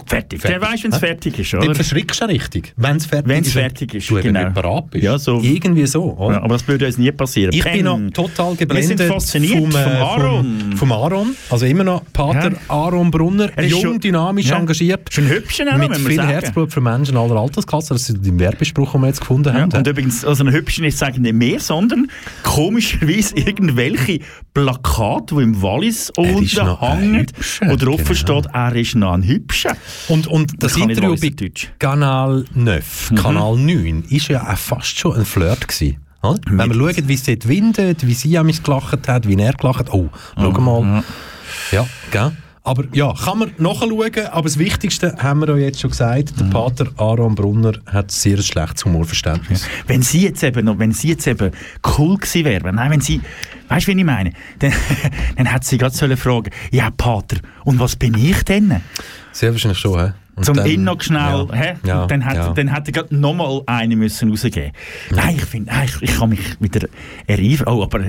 fertig. Der weißt, wenn es fertig ist, oder? verschrickst du richtig, wenn es fertig Wenn's ist. fertig ist, Du, wenn genau. du parat bist. Ja, so. Irgendwie so. Oder? Ja, aber das würde uns nie passieren. Ich Peng. bin noch total geblendet Wir sind fasziniert vom, äh, vom Aaron. Vom, vom Aaron. Also immer noch Pater Ja. Aaron Brunner. Er ist Jung, dynamisch, Ja. engagiert. Schon hübscher auch Mit wenn viel sagen. Herzblut für Menschen aller Altersklassen. Das ist der Werbespruch, den wir jetzt gefunden haben. und übrigens, also ein hübscher ist sagen nicht mehr, sondern komischerweise [LAUGHS] irgendwo für welche Plakate, die im Wallis Hübscher, wo drauf genau. steht, er ist noch ein Hübscher. Und, und das nicht Interview bei. Kanal 9, Mhm. Kanal 9, ist ja auch fast schon ein Flirt gewesen. Oder? Wenn wir schauen, wie es dort windet, wie sie amigs gelacht hat, wie er gelacht hat. Oh, schau mal. Ja, gell? Aber ja, kann man nachschauen, aber das Wichtigste haben wir ja jetzt schon gesagt, der Pater Aaron Brunner hat sehr ein schlechtes Humorverständnis. Wenn sie jetzt eben noch, wenn sie jetzt eben cool gewesen wäre, wenn, nein, wenn sie, weißt du, wie ich meine, dann, [LAUGHS] dann hätte sie gerade sollen fragen, ja, Pater, und was bin ich denn? Sehr wahrscheinlich schon, hä? Und Zum dann- noch schnell, ja, hä? ja, dann hat, ja. dann hätte er gerade nochmal eine müssen rausgeben. Nein, ich finde, ich, ich kann mich wieder erinnern. Oh, aber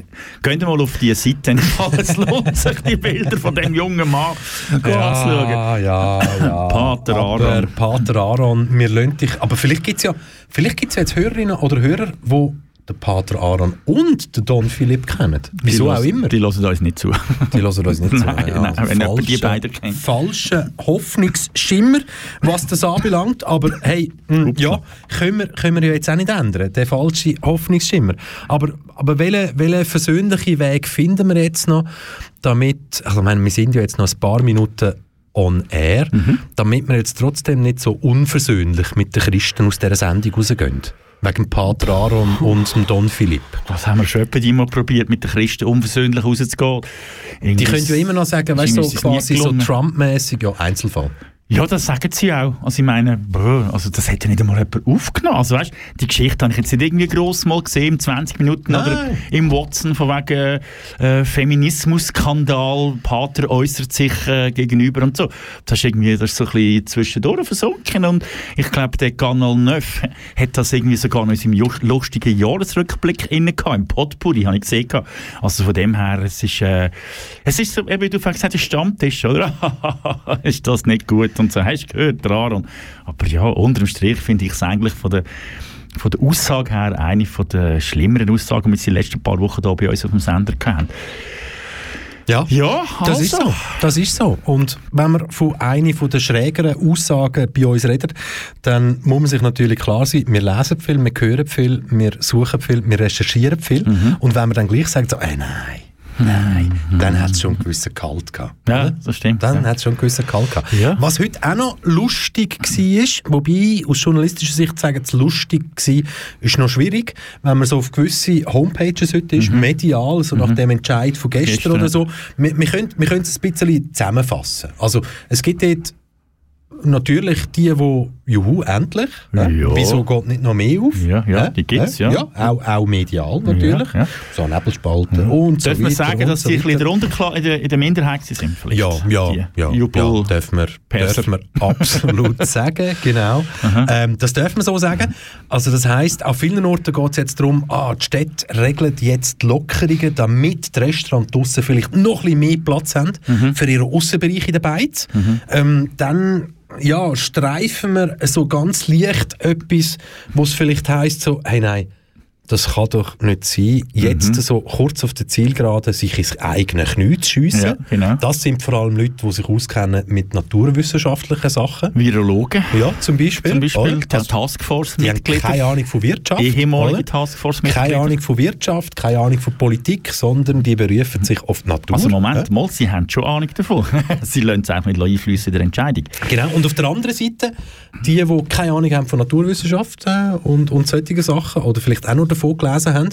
geht mal auf die Seite. [LAUGHS] Es lohnt sich, die Bilder von dem jungen Mann anzuschauen. Ja, ja, ja. Pater aber Aaron. Pater Aaron, wir lassen dich. Aber vielleicht gibt es ja, vielleicht gibt's ja jetzt Hörerinnen oder Hörer, die den Pater Aaron und den Don Philipp kennen. Wieso auch immer. Die hören uns nicht zu. Die hören uns nicht [LAUGHS] zu. Nein, nein, wenn jemand die beiden kennt. Falscher Hoffnungsschimmer, was das anbelangt. Aber hey, mh, ja, können wir, können wir ja jetzt auch nicht ändern, der falsche Hoffnungsschimmer. Aber, aber welchen welchen versöhnlichen Weg finden wir jetzt noch, damit, also ich meine, wir sind ja jetzt noch ein paar Minuten on air, Mhm. damit wir jetzt trotzdem nicht so unversöhnlich mit den Christen aus dieser Sendung rausgehen. Wegen Pater Aaron und dem Don Philipp. Das haben wir schon etwa immer probiert, mit den Christen unversöhnlich rauszugehen. Die können ja immer noch sagen, weißt du, Irgendwie so quasi so. Trump-mäßig, ja, Einzelfall. Ja, das sagen sie auch. Also ich meine, brr, also das hat ja nicht einmal jemand aufgenommen. Also weißt, die Geschichte habe ich jetzt nicht irgendwie gross mal gesehen, im 20 Minuten oder Nein. im Watson von wegen äh, Feminismus-Skandal, Pater äußert sich äh, gegenüber und so. Das ist irgendwie das ist so ein bisschen zwischendurch versunken und ich glaube, der Kanal 9 hat das irgendwie sogar noch in seinem lustigen Jahresrückblick inne gehabt, im Potpourri, habe ich gesehen. gehabt. Also von dem her, es ist, äh, es ist so, eben, wie du vorhin gesagt hast, ein Stammtisch, oder? [LAUGHS] ist das nicht gut? Und so, hast du gehört, der Aaron? Aber ja, unterm Strich finde ich es eigentlich von der von der Aussage her eine von der schlimmeren Aussagen, die wir in den letzten paar Wochen hier bei uns auf dem Sender hatten. Ja, Ja, das ist also. so. Das ist so. Und wenn man von einer von der schrägeren Aussagen bei uns redet, dann muss man sich natürlich klar sein, wir lesen viel, wir hören viel, wir suchen viel, wir recherchieren viel. Mhm. Und wenn man dann gleich sagt, so, äh, nein, nein, dann hat es schon einen gewissen Kalt gehabt. Ja, das stimmt. Dann ja. hat es schon einen gewissen Kalt gehabt. Ja. Was heute auch noch lustig war, wobei aus journalistischer Sicht sagen, es lustig war, ist noch schwierig, wenn man so auf gewisse Homepages heute ist, medial, so nach dem Entscheid von gestern, Mhm. Gestern. oder so. Wir, wir können wir können es ein bisschen zusammenfassen. Also es gibt dort natürlich die, die «Juhu, endlich!» ne? Ja. Wieso geht nicht noch mehr auf? Ja, ja, Ne? die gibt's, Ne? ja. Auch, auch medial natürlich. Ja, ja. So Nebelspalten und so Darf man sagen, dass so die ein bisschen in der, in der, in der Minderheit sind? Vielleicht? Ja, ja, Die ja, Jubel- ja dürfen wir, Perser. dürfen wir [LAUGHS] absolut sagen, genau. Ähm, das dürfen wir so sagen. Also das heißt, auf vielen Orten geht es jetzt darum, ah, die Städte regeln jetzt die Lockerungen, damit die Restaurants draussen vielleicht noch ein bisschen mehr Platz haben für ihre Aussenbereiche in den Beiz. Ähm, dann ja, streifen wir so ganz leicht etwas, wo es vielleicht heisst so, hey nein, das kann doch nicht sein, jetzt so kurz auf der Zielgerade sich ins eigene Knie zu schiessen. Ja, genau. Das sind vor allem Leute, die sich auskennen mit naturwissenschaftlichen Sachen. Virologen. Ja, zum Beispiel. Zum Beispiel der Also, die haben keine Ahnung von Wirtschaft. Ehemalige? Taskforce-Mitglieder. Keine Ahnung von Wirtschaft, keine Ahnung von Politik, sondern die berufen sich auf die Natur. Also Moment, Ja? mal, sie haben schon Ahnung davon. [LAUGHS] sie lassen es einfach nicht einfließen in der Entscheidung. Genau, und auf der anderen Seite, die, die keine Ahnung haben von Naturwissenschaft äh, und, und solchen Sachen, oder vielleicht auch nur davon gelesen haben,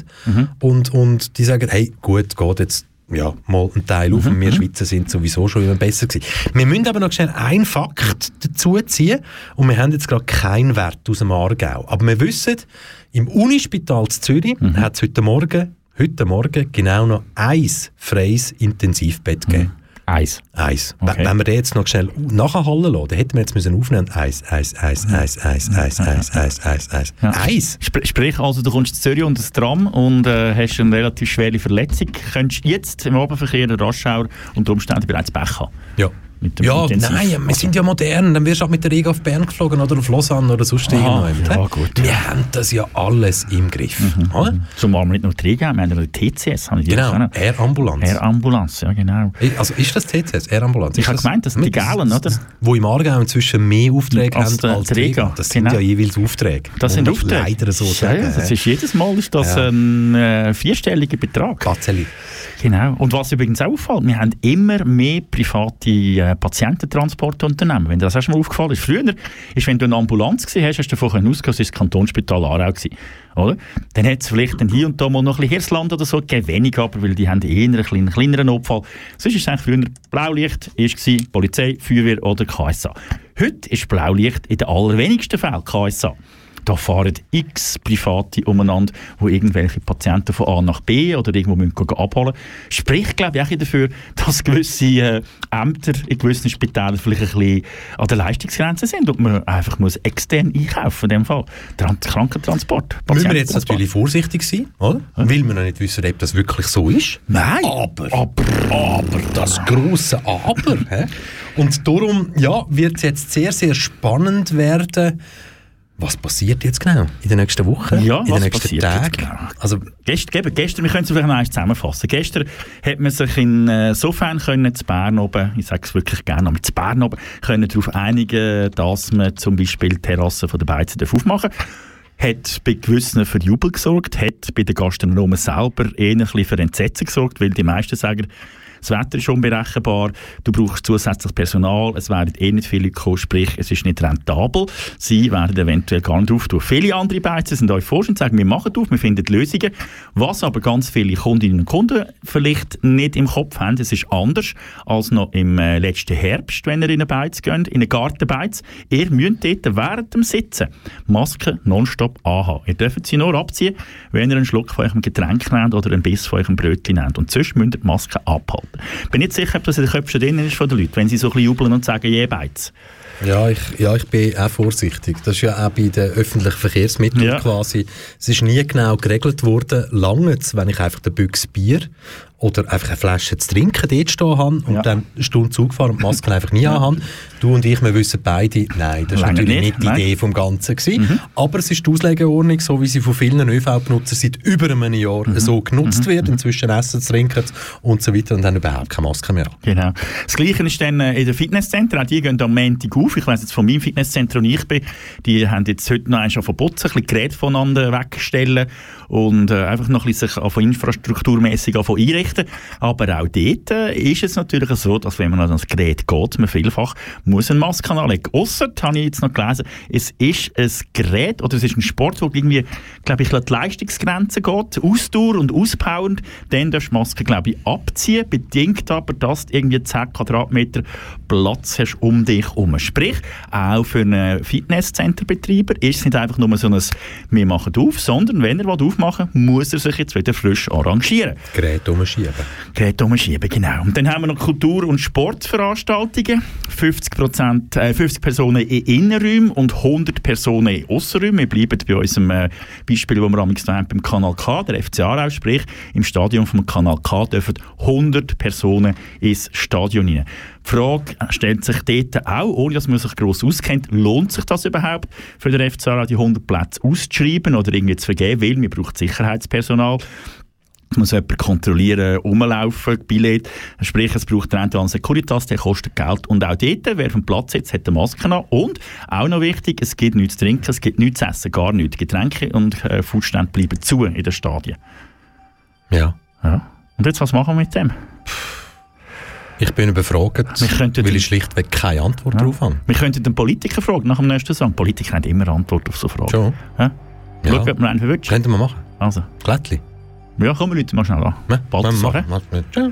und, und die sagen, hey, gut, geht jetzt ja, mal ein Teil auf, und wir Schweizer sind sowieso schon immer besser gewesen. Wir müssen aber noch schnell einen Fakt dazu ziehen, und wir haben jetzt gerade keinen Wert aus dem Aargau. Aber wir wissen, im Unispital zu Zürich hat es heute Morgen, heute Morgen genau noch ein freies Intensivbett gegeben. Eins. Eins. Okay. Wenn wir den jetzt noch schnell nachhallen lassen, dann hätten wir jetzt müssen aufnehmen. Eins, eins, eins, eins, eins, eins, eins, eins, eins, eins. Sp sprich also, du kommst zu Zürich und das Tram und äh, hast eine relativ schwere Verletzung. Könntest jetzt im Abendverkehr in Raschauer unter Umständen bereits Pech haben. Ja. Ja, nein, wir sind ja modern. Dann wirst du auch mit der Rega auf Bern geflogen oder auf Lausanne oder sonst Aha, irgendwo. ja, gut. Mhm. Wir haben das ja alles im Griff. Oder? Zumal wir nicht nur die Rega haben, wir haben ja die TCS. Haben Genau, auch noch. Air Ambulanz. Air Ambulanz, ja genau. Also ist das TCS, Air Ambulanz? Ich habe gemeint, das sind die Galen, oder? Wo im Aargau inzwischen mehr Aufträge Als haben als Rega. Das sind genau. ja jeweils Aufträge. Das sind Aufträge. Leider so sagen. das ist jedes Mal ist das ein äh, vierstelliger Betrag. Gatzeli. Genau. Und was übrigens auch auffällt, wir haben immer mehr private äh, Patiententransportunternehmen. Wenn dir das erst mal aufgefallen ist. Früher ist, wenn du eine Ambulanz gesehen hast, hast du davon ausgehen, es das Kantonsspital Aarau. Gewesen, oder? Dann hat es vielleicht dann hier und da mal noch ein bisschen Hirsland oder so gegeben, wenig aber, weil die haben eher einen kleinen, kleineren Notfall. Sonst war es eigentlich früher Blaulicht, war Polizei, Feuerwehr oder KSA. Heute ist Blaulicht in den allerwenigsten Fällen KSA. Da fahren x Private umeinander, wo irgendwelche Patienten von A nach B oder irgendwo müssen abholen Spricht, glaube ich, auch dafür, dass gewisse äh, Ämter in gewissen Spitälern vielleicht ein bisschen an der Leistungsgrenze sind und man einfach muss extern einkaufen in dem Fall. Trans Krankentransport. Müssen wir jetzt natürlich vorsichtig sein, oder? Weil wir noch nicht wissen, ob das wirklich so ist. Nein. Aber, aber, aber, das große Aber. Und darum ja, wird es jetzt sehr, sehr spannend werden, was passiert jetzt genau in den nächsten Wochen, Ja, in den was nächsten passiert jetzt Tagen? genau? Also, Gest, eben, gestern, wir können es vielleicht noch einmal zusammenfassen. Gestern hat man sich insofern können zu Bern oben, ich sage es wirklich gerne, mit zu Bern oben, können darauf einigen, dass man zum Beispiel die Terrasse von der Beizen darf aufmachen hat bei gewissen für Jubel gesorgt, hat bei den Gastronomen selber eher ein bisschen für Entsetzen gesorgt, weil die meisten sagen, das Wetter ist unberechenbar, du brauchst zusätzlich Personal, es werden eh nicht viele kommen, sprich, es ist nicht rentabel. Sie werden eventuell gar nicht auftun. Viele andere Beizen sind euch vor und sagen, wir machen auf, wir finden Lösungen. Was aber ganz viele Kundinnen und Kunden vielleicht nicht im Kopf haben, es ist anders als noch im äh, letzten Herbst, wenn ihr in eine Beiz geht, in eine Gartenbeiz. Ihr müsst dort während dem Sitzen Masken nonstop anhaben. Ihr dürft sie nur abziehen, wenn ihr einen Schluck von eurem Getränk nehmt oder einen Biss von eurem Brötchen nehmt. Und sonst müsst ihr die Maske abhalten. Bin nicht sicher, ob das in den Köpfen drin ist von den Leuten, wenn sie so ein bisschen jubeln und sagen, je Beiz. Ja, ich, ja, ich bin auch vorsichtig. Das ist ja auch bei den öffentlichen Verkehrsmitteln Ja. quasi. Es ist nie genau geregelt worden. Lange, wenn ich einfach den Büchs Bier oder einfach eine Flasche zu trinken dort stehen habe und Ja. dann eine Stunde Zug fahren und die Maske einfach nie anhaben. Du und ich, wir wissen beide, nein, das ist Lange natürlich nicht, nicht, die nein. Idee vom Ganzen gewesen. Aber es ist die Auslegeordnung, so wie sie von vielen ÖV-Benutzern seit über einem Jahr so genutzt wird. Inzwischen essen, trinken und so weiter und haben überhaupt keine Maske mehr. Genau. Das Gleiche ist dann äh, in den Fitnesszentren. Die gehen am Montag auf. Ich weiss jetzt von meinem Fitnesszentrum, wo ich bin, die haben jetzt heute noch einmal schon verboten, ein bisschen Geräte voneinander wegstellen und äh, einfach noch ein bisschen sich auf infrastrukturmäßig auf einrichten. Aber auch dort äh, ist es natürlich so, dass wenn man an das Gerät geht, man vielfach muss eine Maske anlegen. Ausser, habe ich jetzt noch gelesen, es ist ein Gerät oder es ist ein Sport, wo irgendwie, glaube ich, an die Leistungsgrenze geht, Ausdauer und auspowernd, dann darfst du die Maske, glaube ich, abziehen, bedingt aber, dass du irgendwie 10 Quadratmeter Platz hast um dich herum. Sprich, auch für einen Fitnesscenterbetreiber ist es nicht einfach nur so ein «Wir machen auf», sondern wenn er aufmachen will, muss er sich jetzt wieder frisch arrangieren. Gerät umschieben. Gerät umschieben, genau. Und dann haben wir noch Kultur- und Sportveranstaltungen. 50, Prozent, äh, 50 Personen in Innenräumen und 100 Personen in Aussenräumen. Wir bleiben bei unserem äh, Beispiel, das wir am beim Kanal K, der FC Aarau, sprich im Stadion vom Kanal K dürfen 100 Personen ins Stadion rein. Die Frage stellt sich dort auch, ohne dass man sich gross auskennt, lohnt sich das überhaupt für den FC Aarau, die 100 Plätze auszuschreiben oder irgendwie zu vergeben, weil man braucht Sicherheitspersonal. Es muss jemand kontrollieren, rumlaufen, Billett. Sprich, es braucht eventuell einen Securitas, der kostet Geld. Und auch dort, wer dem Platz sitzt, hat eine Maske an. Und, auch noch wichtig, es gibt nichts zu trinken, es gibt nichts zu essen, gar nichts. Getränke und äh, Foodstände bleiben zu in den Stadien. Ja. ja. Und jetzt, was machen wir mit dem? Ich bin überfragt, weil ich schlichtweg keine Antwort Ja. darauf habe. Wir könnten den Politiker fragen nach dem nächsten Song. Politiker haben immer Antwort auf so Fragen. Schon? Ja? Ja. Schau, ob wir einen verwünschen. Könnten wir machen. Also. Glättli. Ja, komm, wir Leute mal schnell an. Ja, Bald machen machen. Ciao.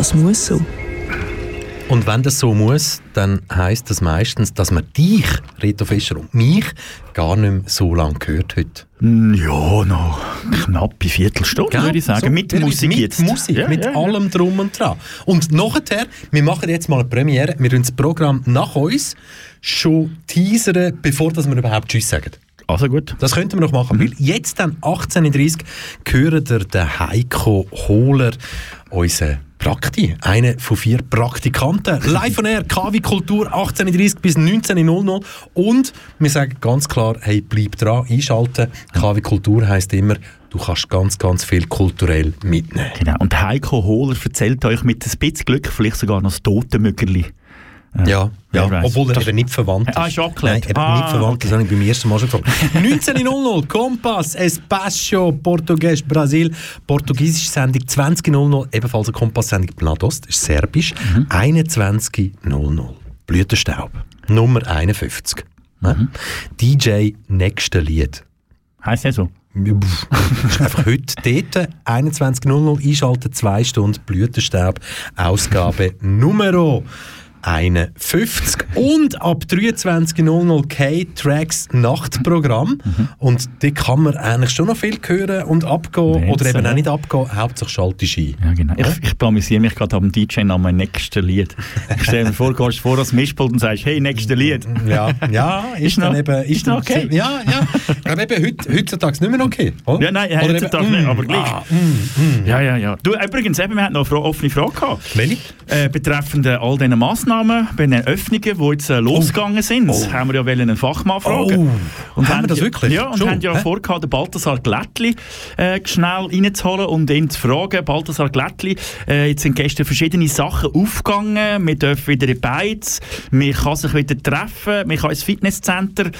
Das muss so. Und wenn das so muss, dann heisst das meistens, dass man dich, Reto Fischer, und mich gar nicht mehr so lange gehört heute. Mm, Ja, noch knappe Viertelstunde, Gell? würde ich sagen. So, mit Musik mit jetzt. Musik, Ja, mit ja, ja. allem drum und dran. Und nachher, wir machen jetzt mal eine Premiere, wir tun das Programm nach uns schon teasern, bevor dass wir überhaupt Tschüss sagen. Also gut. Das könnten wir noch machen, weil jetzt dann 18.30 Uhr hören den Heiko Hohler, unser Prakti, einer von vier Praktikanten. [LAUGHS] Live on Air, KW Kultur, 18.30 bis 19.00 Und wir sagen ganz klar, hey, bleib dran, einschalten. KW Kultur heisst immer, du kannst ganz, ganz viel kulturell mitnehmen. Genau. Und Heiko Hohler erzählt euch mit ein bisschen Glück vielleicht sogar noch das Totenmüggerli. Ja, ja, weiß. obwohl er Das- eben nicht verwandt ist. Ah, ist abgeklärt. Nein, eben Ah, nicht verwandt, das habe ich beim ersten Mal schon gefragt. [LAUGHS] 19.00 Kompass, Espacio, Portugies, Brasil, portugiesische Sendung 20.00, ebenfalls eine Kompass-Sendung Bladost, ist serbisch, 21.00 Blütenstaub, Nummer 51. Ne? DJ Nächste Lied. Heißt ja so. ist einfach heute [LAUGHS] dort, 21.00 einschalten, 2 Stunden Blütenstaub, Ausgabe [LAUGHS] Numero 51 und ab 23.00 K-Tracks Nachtprogramm und da kann man eigentlich schon noch viel hören und abgehen Wahnsinn, oder eben auch nicht abgehen, Hauptsache schaltest du ein. Ja, genau. Ich, ich blamisiere mich gerade am DJ-Namen nächsten Lied. Ich stelle mir vor, gehst vor das Mischpult und sagst, hey, nächste Lied. Ja, [LAUGHS] ja, ist, Ist dann noch- eben... ist noch okay? Ja, ja. Aber eben heute, heutzutage nicht mehr okay, oder? Ja, nein, Oder heutzutage eben, nicht, mm, aber gleich. ah, mm, mm. Ja, ja, ja. Du, übrigens, eben, wir hatten noch eine offene Frage gehabt. Welche? Äh, betreffend äh, all diesen Massnahmen. Ausnahmen bei den Öffnungen, die jetzt äh, losgegangen sind, haben wir ja einen Fachmann fragen. Oh. Haben wir das ja, wirklich? Ja, und Schon? haben ja Hä? vorgehabt, den Balthasar Glättli äh, schnell reinzuholen und ihn zu fragen. Balthasar Glättli, äh, jetzt sind gestern verschiedene Sachen aufgegangen. Wir dürfen wieder in die Beiz, man kann sich wieder treffen, man kann ins Fitnesscenter.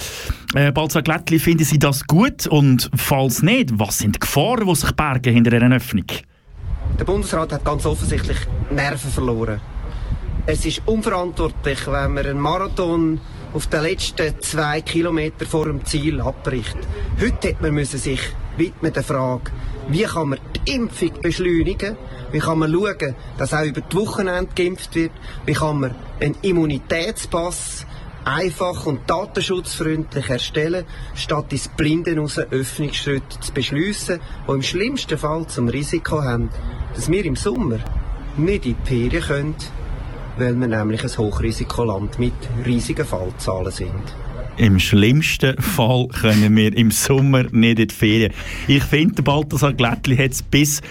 Äh, Balthasar Glättli, finden Sie das gut? Und falls nicht, was sind die Gefahren, die sich bergen hinter einer Öffnung? Der Bundesrat hat ganz offensichtlich Nerven verloren. Es ist unverantwortlich, wenn man einen Marathon auf den letzten zwei Kilometer vor dem Ziel abbricht. Heute hätte man müssen sich widmen der Frage, wie kann man die Impfung beschleunigen? Wie kann man schauen, dass auch über die Wochenende geimpft wird? Wie kann man einen Immunitätspass einfach und datenschutzfreundlich erstellen, statt ins Blinde raus Öffnungsschritte zu beschliessen, die im schlimmsten Fall zum Risiko haben, dass wir im Sommer nicht in die Ferien können, weil wir nämlich ein Hochrisikoland mit riesigen Fallzahlen sind. Im schlimmsten Fall können wir im Sommer nicht in die Ferien. Ich finde, Balthasar Glättli hat es bis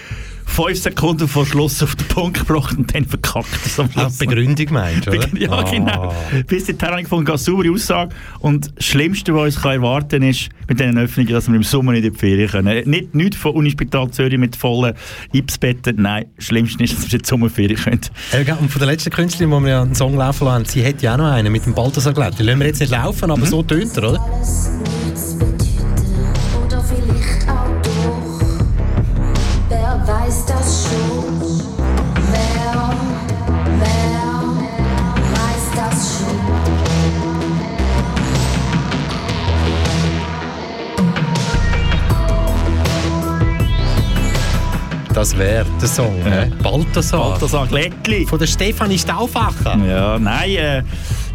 fünf Sekunden vor Schluss auf den Punkt gebracht und dann verkackt er es am Ah, Schluss. die Begründung meinst du, oder? Ja, Ah. genau. Bis ich gefunden, ganz saubere Aussage. Und das Schlimmste, was uns kann erwarten kann, ist mit diesen Öffnungen, dass wir im Sommer nicht in die Ferien können. Nicht, nicht von Unispital Zürich mit vollen Ipsbetten. Nein, das Schlimmste ist, dass wir in die Sommerferien können. Ja, und von der letzten Künstlerin, wo wir ja einen Song laufen lassen, sie hat ja auch noch einen mit dem Balthasar Glättli. Lassen wir jetzt nicht laufen, aber so tönt er? Oder Das wäre der Song. Ja. Balthasar. Balthasar Glättli. Von der Stefanie Stauffacher. Ja, nein, äh,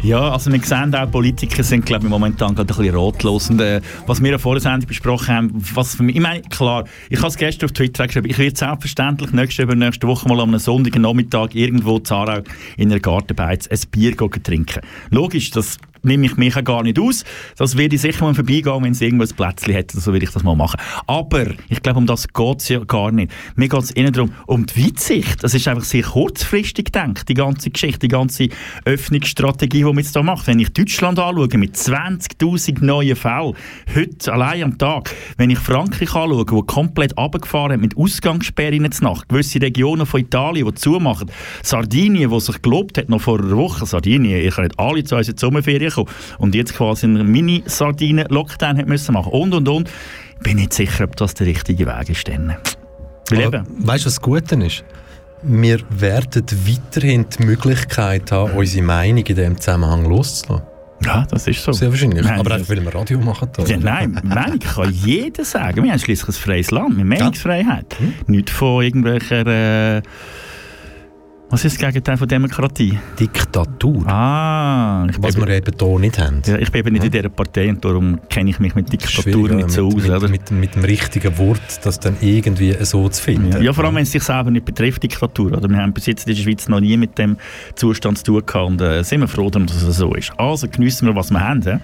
ja, also wir sehen auch, Politiker sind, glaube ich, momentan gerade ein bisschen rotlos. Und äh, was wir ja vor der Sendung besprochen haben, was für mich, ich meine, klar, ich habe es gestern auf Twitter geschrieben, ich werde selbstverständlich nächste, über nächste Woche mal am einem Sonntag Nachmittag irgendwo in Zarau in einer Gartenbeiz ein Bier trinken. Logisch, das nehme ich mich ja gar nicht aus. Das werde ich sicher mal vorbeigehen, wenn es irgendwo ein Plätzchen hat, so würde ich das mal machen. Aber ich glaube, um das geht es ja gar nicht. Mir geht es eher darum, um die Weitsicht. Das ist einfach sehr kurzfristig gedacht, die ganze Geschichte, die ganze Öffnungsstrategie, die man jetzt da macht. Wenn ich Deutschland anschaue, mit 20'000 neuen Fällen, heute allein am Tag, wenn ich Frankreich anschaue, wo komplett runtergefahren hat mit Ausgangssperren in der Nacht, gewisse Regionen von Italien, die zumachen, Sardinien, wo sich gelobt hat, noch vor einer Woche, Sardinien, ihr könnt alle zu uns in die Sommerferien kommen, und jetzt quasi einen Mini-Sardinen-Lockdown hat müssen machen und, und, und, bin nicht sicher, ob das der richtige Weg ist. Dann. Weil Weißt du, was das Gute ist? Wir werden weiterhin die Möglichkeit haben, unsere Meinung in diesem Zusammenhang loszulassen. Ja, das ist so. Sehr wahrscheinlich. Nein, Aber einfach, weil wir Radio machen. Ja, nein, Meinung kann jeder sagen. Wir haben schließlich ein freies Land mit Meinungsfreiheit. Nicht von irgendwelcher. Äh, was ist das Gegenteil von Demokratie? Diktatur. Ah, Was wir eben hier nicht haben. ja, ich bin eben nicht in dieser Partei und darum kenne ich mich mit Schwierig, nicht so mit, aus. mit, mit, mit dem richtigen Wort, das dann irgendwie so zu finden. Ja, ja, vor allem, wenn es sich selber nicht betrifft, Diktatur. Oder? Wir haben bis jetzt in der Schweiz noch nie mit dem Zustand zu tun gehabt und äh, sind wir froh, dass es so ist. Also geniessen wir, was wir haben. Ja?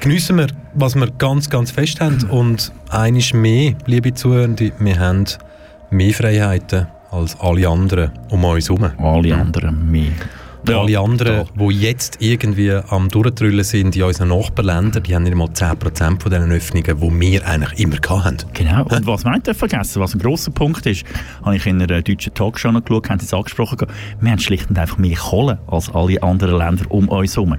Geniessen wir, was wir ganz, ganz fest haben. Und eines mehr, liebe Zuhörende, wir haben mehr Freiheiten als alle anderen um uns herum. Alle anderen mehr. Ja, alle anderen, die jetzt irgendwie am Durchtrüllen sind in unseren Nachbarländern, die haben nicht mal 10% von diesen Öffnungen, die wir eigentlich immer hatten. Genau. Und was man nicht vergessen was ein grosser Punkt ist, habe ich in einer deutschen Talkshow noch geschaut, haben sie es angesprochen, wir haben schlicht und einfach mehr Kohle als alle anderen Länder um uns herum.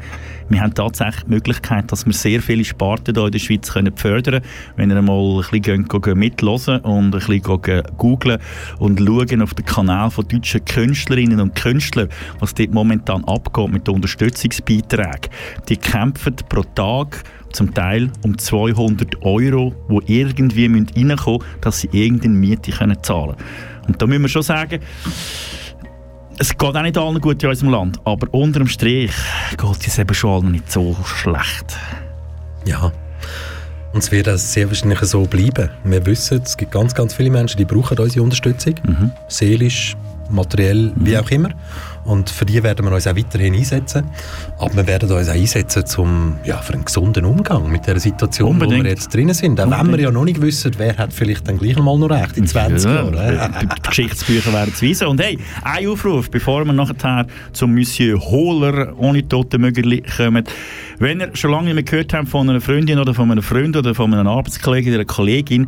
Wir haben tatsächlich die Möglichkeit, dass wir sehr viele Sparten hier in der Schweiz können fördern können. Wenn ihr mal ein bisschen gehen, gehen mithören und ein bisschen googlen und schauen auf den Kanal von deutschen Künstlerinnen und Künstlern, was dort momentan abgeht mit den Unterstützungsbeiträgen. Die kämpfen pro Tag zum Teil um 200 Euro, die irgendwie reinkommen müssen, dass sie irgendeine Miete können zahlen können. Und da müssen wir schon sagen, es geht auch nicht allen gut in unserem Land, aber unterm Strich geht es eben schon allen nicht so schlecht. Ja. Und es wird auch sehr wahrscheinlich so bleiben. Wir wissen, es gibt ganz, ganz viele Menschen, die brauchen unsere Unterstützung. Seelisch, materiell, wie auch immer. Und für die werden wir uns auch weiterhin einsetzen. Aber wir werden uns auch einsetzen zum, ja, für einen gesunden Umgang mit der Situation, Unbedingt. wo wir jetzt drinnen sind. Auch wenn wir ja noch nicht wissen, wer hat vielleicht dann gleich mal noch recht in 20 Ja, Jahren. Die die Geschichtsbücher werden es weisen. Und hey, ein Aufruf, bevor wir nachher zum Monsieur Hohler ohne Totenmögerli kommen. Wenn ihr schon lange nicht mehr gehört habt von einer Freundin oder von einem Freund oder von einem Arbeitskollegen oder einer Kollegin,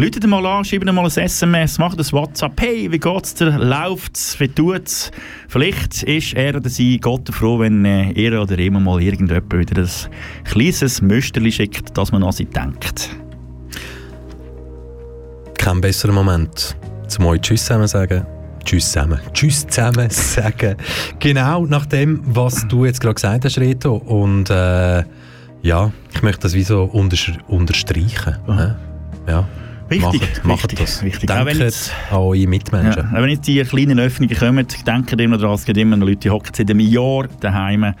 Leute mal an, schreibt mal ein SMS, macht ein WhatsApp. Hey, wie geht's dir? Läuft's? Wie tut's? Vielleicht ist er oder sie Gott froh, wenn äh, er oder immer mal irgendjemand wieder ein kleines Müsterli schickt, dass man an sie denkt. Kein besserer Moment, zum euch Tschüss zusammen sagen. Tschüss zusammen. Tschüss zusammen [LAUGHS] sagen. Genau nach dem, was du jetzt gerade gesagt hast, Reto. Und äh, ja, ich möchte das wie so unterstreichen. ne? Ja. Wichtig, Macht, macht das. wichtig. Auch wenn Denkt jetzt- an eure Mitmenschen. Ja, wenn jetzt die kleinen Öffnungen kommen, denken immer daran, es gibt immer noch Leute, die hocken seit einem Jahr daheim,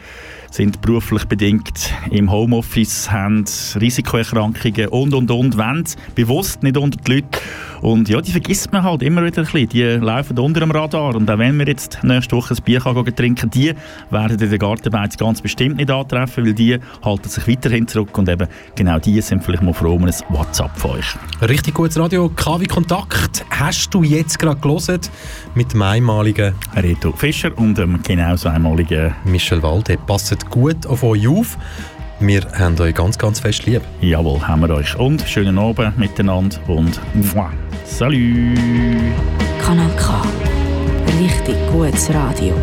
sind beruflich bedingt im Homeoffice, haben Risikoerkrankungen und, und, und, wollen bewusst nicht unter die Leute. Und ja, die vergisst man halt immer wieder ein bisschen. Die laufen unter dem Radar. Und auch wenn wir jetzt nächste Woche ein Bier gehen trinken, die werden in der Gartenbeiz ganz bestimmt nicht antreffen, weil die halten sich weiterhin zurück. Und eben genau die sind vielleicht mal froh um ein WhatsApp von euch. Richtig gutes Radio. KW Kontakt hast du jetzt gerade gelesen mit dem einmaligen Reto Fischer und dem genauso einmaligen Michel Walde. Passet gut auf euch auf. Wir haben euch ganz, ganz fest lieb. Jawohl, haben wir euch. Und schönen Abend miteinander und mua. Salut! Kanal K. Richtig gutes Radio.